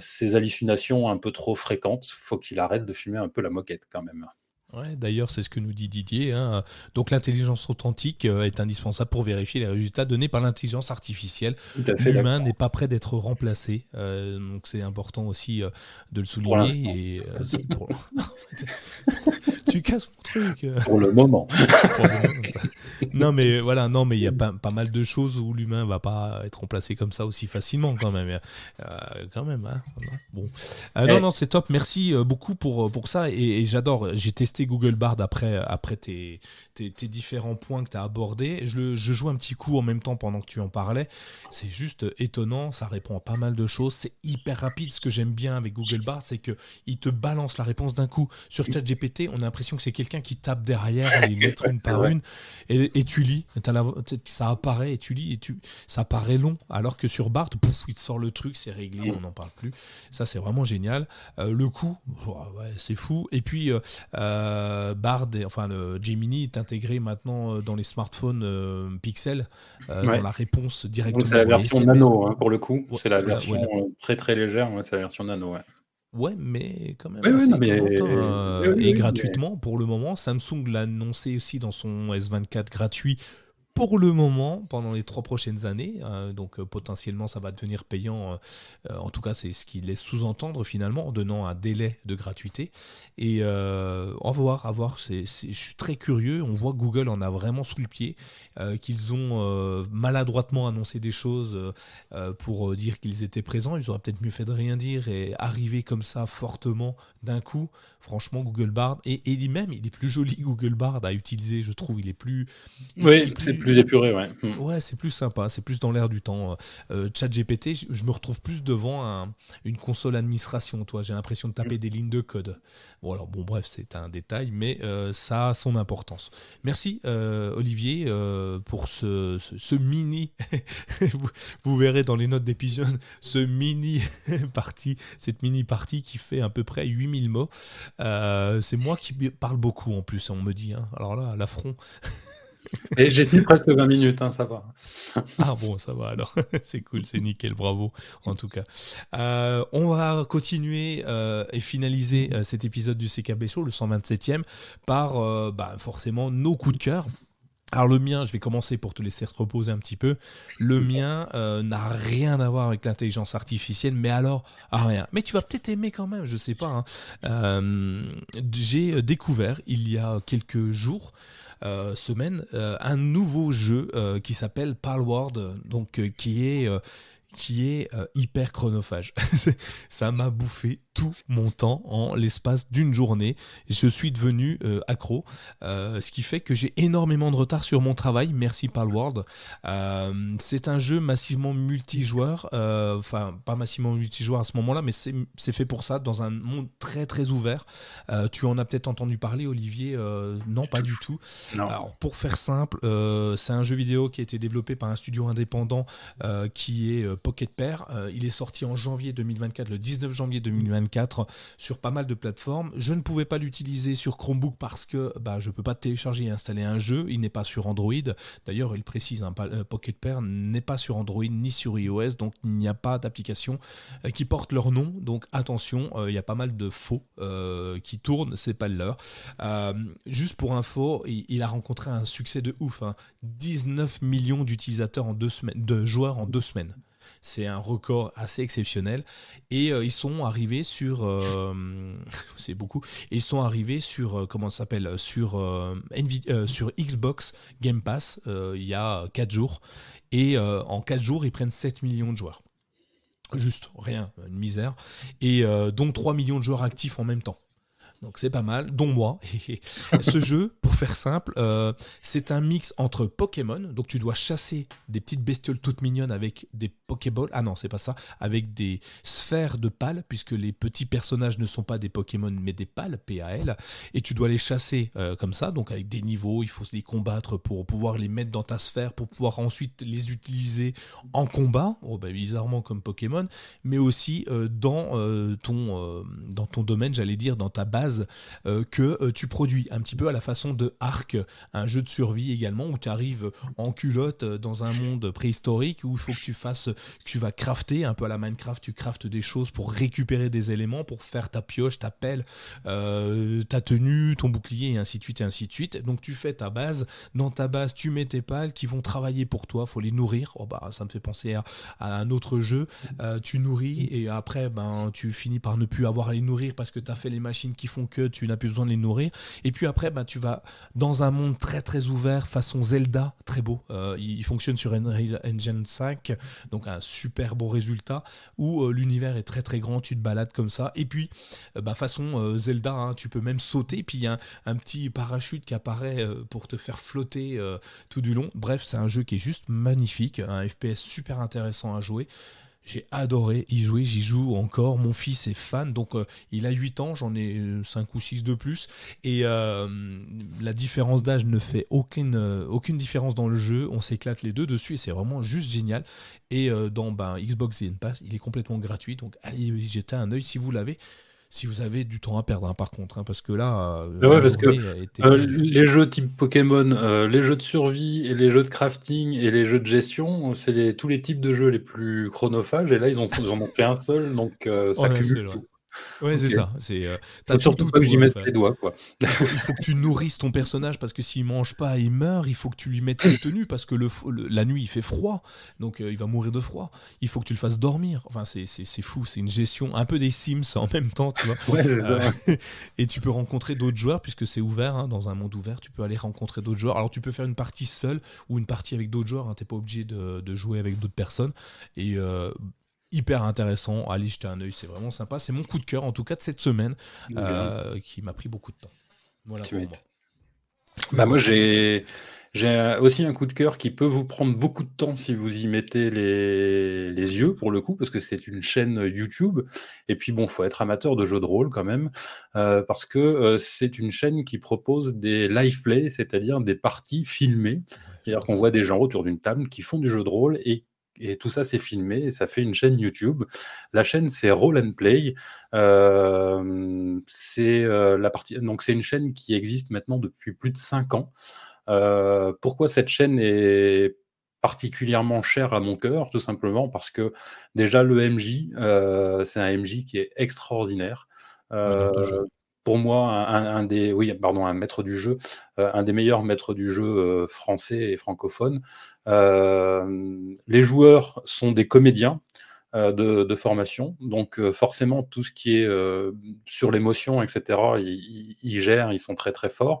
ces hallucinations un peu trop fréquentes, faut qu'il arrête de fumer un peu la moquette quand même. Ouais, D'ailleurs, c'est ce que nous dit Didier. Hein. Donc l'intelligence authentique euh, est indispensable pour vérifier les résultats donnés par l'intelligence artificielle. L'humain n'est pas prêt d'être remplacé. Euh, donc c'est important aussi euh, de le souligner. Et, [LAUGHS] tu casses mon truc. Pour le moment. [LAUGHS] non mais voilà, non mais il y a pas, pas, mal de choses où l'humain va pas être remplacé comme ça aussi facilement quand même. quand même. Hein. Bon. non eh. non c'est top. Merci beaucoup pour pour ça et j'adore. J'ai testé Google Bard après, après tes, tes, différents points que tu as abordés. Je, je, joue un petit coup en même temps pendant que tu en parlais. C'est juste étonnant, ça répond à pas mal de choses. C'est hyper rapide. Ce que j'aime bien avec Google Bard, c'est qu'il te balance la réponse d'un coup. Sur ChatGPT, on a l'impression que c'est quelqu'un qui tape derrière [LAUGHS] les lettres une par une et, tu lis. ça apparaît et tu lis et tu, ça paraît long. Alors que sur Bard, pouf, il te sort le truc, c'est réglé, on n'en parle plus. Ça, c'est vraiment génial. Euh, le coup, c'est fou. Et puis, euh, euh, Bard, enfin le Gemini est intégré maintenant dans les smartphones euh, Pixel, dans la réponse directement. C'est la version nano hein, pour le coup. c'est la version très très légère. c'est la version nano. Ouais. Ouais, mais quand même hein, et gratuitement pour le moment. Samsung l'a annoncé aussi dans son S24 gratuit pour le moment, pendant les trois prochaines années. Euh, donc euh, potentiellement, ça va devenir payant. Euh, en tout cas, c'est ce qu'il laisse sous-entendre finalement, en donnant un délai de gratuité. Et on va voir, à voir. je suis très curieux. On voit que Google en a vraiment sous le pied, qu'ils ont maladroitement annoncé des choses pour dire qu'ils étaient présents. Ils auraient peut-être mieux fait de rien dire et arriver comme ça fortement d'un coup. Franchement, Google Bard et, et lui-même, il est plus joli Google Bard à utiliser, je trouve. Il est plus. Oui, c'est plus plus épuré, ouais. Hmm. Ouais, c'est plus sympa, c'est plus dans l'air du temps. Euh, Chat GPT, je me retrouve plus devant une console administration, toi. J'ai l'impression de taper hmm. des lignes de code. Bon, alors, bon, bref, c'est un détail, mais euh, ça a son importance. Merci, euh, Olivier, pour ce, ce, mini. [LAUGHS] vous, verrez dans les notes d'épisode ce mini [LAUGHS] partie, cette mini partie qui fait à peu près 8000 mots. c'est moi qui parle beaucoup en plus, on me dit. Hein. Alors là, l'affront. [LAUGHS] j'ai tenu presque 20 minutes, hein, ça va. [LAUGHS] ah bon, ça va alors. [LAUGHS] c'est cool, c'est nickel, bravo en tout cas. Euh, on va continuer euh, et finaliser euh, cet épisode du CKB Show, le 127e, par bah, forcément nos coups de cœur. Alors le mien, je vais commencer pour te laisser te reposer un petit peu. Le mien n'a rien à voir avec l'intelligence artificielle, mais alors rien. Mais tu vas peut-être aimer quand même, je sais pas. Hein. J'ai découvert il y a quelques jours euh, semaine euh, un nouveau jeu euh, qui s'appelle Palworld, donc qui est qui est hyper chronophage. [LAUGHS] ça m'a bouffé tout mon temps en l'espace d'une journée. Je suis devenu euh, accro, euh, ce qui fait que j'ai énormément de retard sur mon travail. Merci Palworld. Euh, c'est un jeu massivement multijoueur, enfin pas massivement multijoueur à ce moment-là, mais c'est fait pour ça, dans un monde très très ouvert. tu en as peut-être entendu parler, Olivier Non, pas du tout. Alors pour faire simple, c'est un jeu vidéo qui a été développé par un studio indépendant qui est Pocket Pair. il est sorti en janvier 2024, le 19 janvier 2024 sur pas mal de plateformes. Je ne pouvais pas l'utiliser sur Chromebook parce que bah, je ne peux pas télécharger et installer un jeu. Il n'est pas sur Android. D'ailleurs, il précise, hein, Pocket Pair n'est pas sur Android ni sur iOS, donc il n'y a pas d'application euh, qui porte leur nom. Donc attention, euh, il y a pas mal de faux euh, qui tournent, c'est pas le leur. juste pour info, il, a rencontré un succès de ouf. 19 hein. millions d'utilisateurs en deux semaines, de joueurs en deux semaines. C'est un record assez exceptionnel. Et euh, ils sont arrivés sur. Euh, [LAUGHS] c'est beaucoup. ils sont arrivés sur. Euh, comment s'appelle sur, sur Xbox Game Pass il y a 4 jours. Et en 4 jours, ils prennent 7 millions de joueurs. Juste, rien, une misère. Et donc 3 millions de joueurs actifs en même temps donc c'est pas mal, dont moi. [LAUGHS] Ce jeu, pour faire simple, euh, c'est un mix entre Pokémon, donc tu dois chasser des petites bestioles toutes mignonnes avec des Pokéballs, ah non, c'est pas ça, avec des sphères de pales, puisque les petits personnages ne sont pas des Pokémon, mais des pales, P-A-L, et tu dois les chasser euh, comme ça, donc avec des niveaux, il faut les combattre pour pouvoir les mettre dans ta sphère, pour pouvoir ensuite les utiliser en combat, oh, bah, bizarrement comme Pokémon, mais aussi euh, dans, ton, dans ton domaine, j'allais dire, dans ta base base que tu produis, un petit peu à la façon de Ark, un jeu de survie également, où tu arrives en culotte dans un monde préhistorique, où il faut que tu fasses, que tu vas crafter, un peu à la Minecraft, tu craftes des choses pour récupérer des éléments, pour faire ta pioche, ta pelle, ta tenue, ton bouclier, et ainsi de suite, et ainsi de suite. Donc tu fais ta base, dans ta base, tu mets tes pales qui vont travailler pour toi, faut les nourrir. Oh bah ça me fait penser à, un autre jeu. Euh, tu nourris et après ben tu finis par ne plus avoir à les nourrir parce que tu as fait les machines qui font que tu n'as plus besoin de les nourrir. Et puis après ben, tu vas dans un monde très très ouvert façon Zelda, très beau. Euh, il, fonctionne sur Unreal Engine 5, donc un super beau résultat où euh, l'univers est très très grand, tu te balades comme ça. Et puis ben, façon Zelda, hein, tu peux même sauter. Puis il y a un, petit parachute qui apparaît pour te faire flotter tout du long. Bref, c'est un jeu qui est juste magnifique, un FPS super intéressant à jouer. J'ai adoré y jouer, j'y joue encore. Mon fils est fan, donc euh, il a 8 ans, j'en ai 5 euh, ou 6 de plus. Et euh, la différence d'âge ne fait aucune, aucune différence dans le jeu. On s'éclate les deux dessus et c'est vraiment juste génial. Et dans ben, Xbox Game Pass, il est complètement gratuit, donc allez jeter un œil si vous l'avez si vous avez du temps à perdre, hein, par contre, hein, parce que là, euh, ah parce que euh, les jeux type Pokémon, euh, les jeux de survie et les jeux de crafting et les jeux de gestion, c'est tous les types de jeux les plus chronophages. Et là, ils, ont, en ont fait un seul, donc ça oh, cumule. Ouais, c'est ça. C'est euh, surtout pas que j'y mette les doigts. Quoi. Il, faut, que tu nourrisses ton personnage parce que s'il mange pas, il meurt. Il faut que tu lui mettes une tenue parce que le, la nuit il fait froid, donc euh, il va mourir de froid. Il faut que tu le fasses dormir. Enfin, c'est fou. C'est une gestion un peu des Sims en même temps, tu vois. Ouais, euh, [LAUGHS] et tu peux rencontrer d'autres joueurs puisque c'est ouvert hein, dans un monde ouvert. Tu peux aller rencontrer d'autres joueurs. Alors tu peux faire une partie seule ou une partie avec d'autres joueurs. Hein, T'es pas obligé de, de, jouer avec d'autres personnes. Et hyper intéressant. Allez jeter un œil, c'est vraiment sympa. C'est mon coup de cœur, en tout cas de cette semaine, euh, qui m'a pris beaucoup de temps. Voilà pour moi. Bah moi j'ai j'ai aussi un coup de cœur qui peut vous prendre beaucoup de temps si vous y mettez les, les yeux pour le coup, parce que c'est une chaîne YouTube. Et puis bon, faut être amateur de jeux de rôle quand même, euh, parce que euh, c'est une chaîne qui propose des live play, c'est-à-dire des parties filmées. C'est-à-dire qu'on voit des gens autour d'une table qui font du jeu de rôle et et tout ça, c'est filmé et ça fait une chaîne YouTube. La chaîne, c'est Roll and Play. Euh, c'est euh, la partie. Donc, c'est une chaîne qui existe maintenant depuis plus de 5 ans. Euh, pourquoi cette chaîne est particulièrement chère à mon cœur? Tout simplement parce que déjà, le MJ, c'est un MJ qui est extraordinaire pour moi un, des oui pardon un maître du jeu euh, un des meilleurs maîtres du jeu euh, français et francophone. Euh, les joueurs sont des comédiens de, formation. Donc forcément tout ce qui est sur l'émotion etc ils, gèrent ils sont très très forts.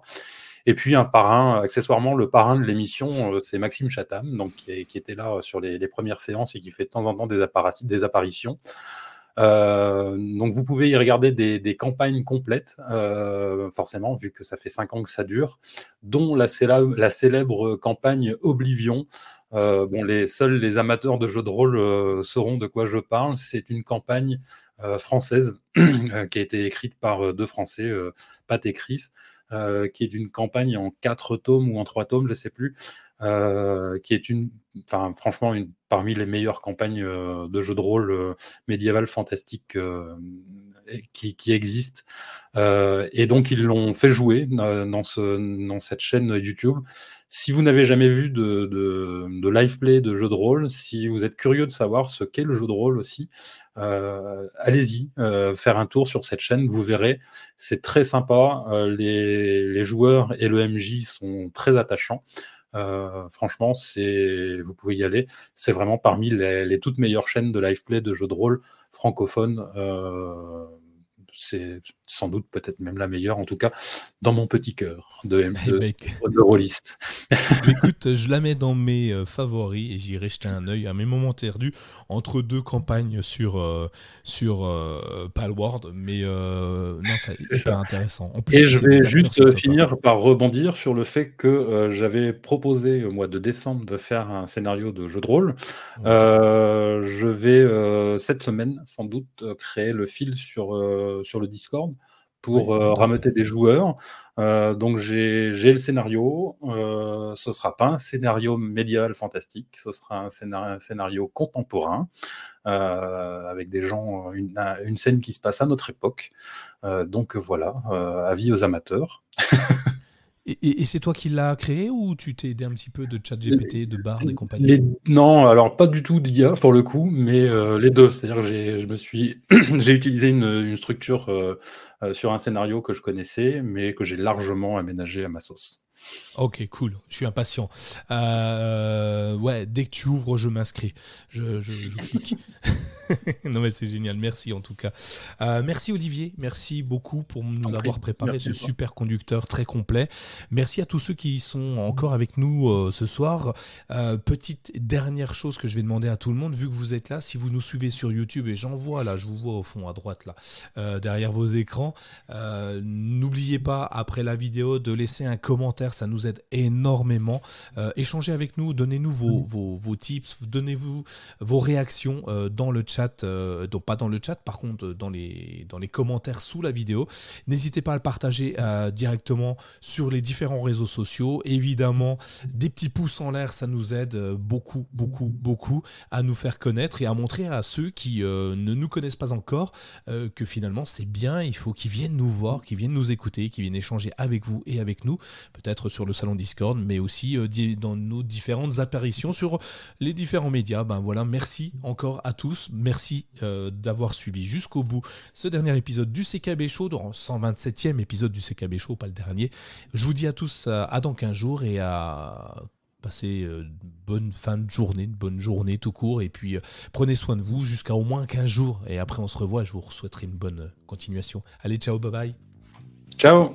Et puis un parrain, accessoirement le parrain de l'émission, c'est Maxime Chatham, donc qui, était là sur les, premières séances et qui fait de temps en temps des apparitions. Euh, donc vous pouvez y regarder des, campagnes complètes, euh, forcément, vu que ça fait cinq ans que ça dure, dont la, célèbre campagne Oblivion. Euh, bon, les, seuls les amateurs de jeux de rôle sauront de quoi je parle. C'est une campagne française [CLEARS THROAT] qui a été écrite par deux Français, Pat et Chris, qui est une campagne en quatre tomes ou en trois tomes, je ne sais plus, qui est une, enfin, franchement, une parmi les meilleures campagnes euh, de jeux de rôle euh, médiéval fantastique euh, qui, qui, existent. et donc, ils l'ont fait jouer dans, ce, dans cette chaîne YouTube. Si vous n'avez jamais vu de, de, de, live play de jeux de rôle, si vous êtes curieux de savoir ce qu'est le jeu de rôle aussi, allez-y, faire un tour sur cette chaîne, vous verrez, c'est très sympa. les, les, joueurs et le MJ sont très attachants. Euh, franchement, c'est, vous pouvez y aller. C'est vraiment parmi les, les, toutes meilleures chaînes de live play de jeux de rôle francophones. Euh, c'est sans doute peut-être même la meilleure, en tout cas dans mon petit cœur de, de, de rôliste. [LAUGHS] Écoute, je la mets dans mes euh, favoris et j'irai jeter un œil à mes moments perdus entre deux campagnes sur, euh, sur euh, Palward, mais non, c'est intéressant. et je vais juste finir par rebondir sur le fait que j'avais proposé au mois de décembre de faire un scénario de jeu de rôle. je vais cette semaine sans doute créer le fil sur, sur le Discord pour rameuter des joueurs. donc j'ai le scénario. ce sera pas un scénario médiéval fantastique, ce sera un scénario, contemporain avec des gens, une, une, scène qui se passe à notre époque. donc voilà, avis aux amateurs. [LAUGHS] Et, c'est toi qui l'as créé ou tu t'es aidé un petit peu de ChatGPT, de Bard et compagnie Non, alors pas du tout d'IA pour le coup, mais euh, les deux. C'est-à-dire que j'ai, je me suis, [CLEARS THROAT] j'ai utilisé une, structure euh, euh, sur un scénario que je connaissais, mais que j'ai largement aménagé à ma sauce. Ok, cool. Je suis impatient. Ouais, dès que tu ouvres, je m'inscris. Je, je, clique. [LAUGHS] [LAUGHS] non mais c'est génial. Merci en tout cas. Euh, merci Olivier. Merci beaucoup pour nous avoir préparé ce super conducteur très complet. Merci à tous ceux qui sont encore avec nous euh, ce soir. petite dernière chose que je vais demander à tout le monde, vu que vous êtes là, si vous nous suivez sur YouTube et j'en vois là, je vous vois au fond à droite là, derrière vos écrans, n'oubliez pas après la vidéo de laisser un commentaire ça nous aide énormément. Euh, échangez avec nous, donnez-nous vos, vos, vos, tips, donnez-vous vos réactions euh, dans le chat, euh, donc pas dans le chat, par contre dans les, dans les commentaires sous la vidéo. N'hésitez pas à le partager directement sur les différents réseaux sociaux. Évidemment, des petits pouces en l'air, ça nous aide beaucoup, beaucoup, beaucoup à nous faire connaître et à montrer à ceux qui ne nous connaissent pas encore que finalement c'est bien, il faut qu'ils viennent nous voir, qu'ils viennent nous écouter, qu'ils viennent échanger avec vous et avec nous. Peut-être sur le salon Discord, mais aussi euh, dans nos différentes apparitions sur les différents médias. Ben voilà, merci encore à tous. Euh, d'avoir suivi jusqu'au bout ce dernier épisode du CKB Show, dans 127e épisode du CKB Show, pas le dernier. Je vous dis à tous euh, à dans 15 jours et à passer une bonne fin de journée, une bonne journée tout court. Et puis prenez soin de vous jusqu'à au moins 15 jours. Et après, on se revoit. Je vous souhaiterai une bonne continuation. Allez, ciao, bye bye. Ciao.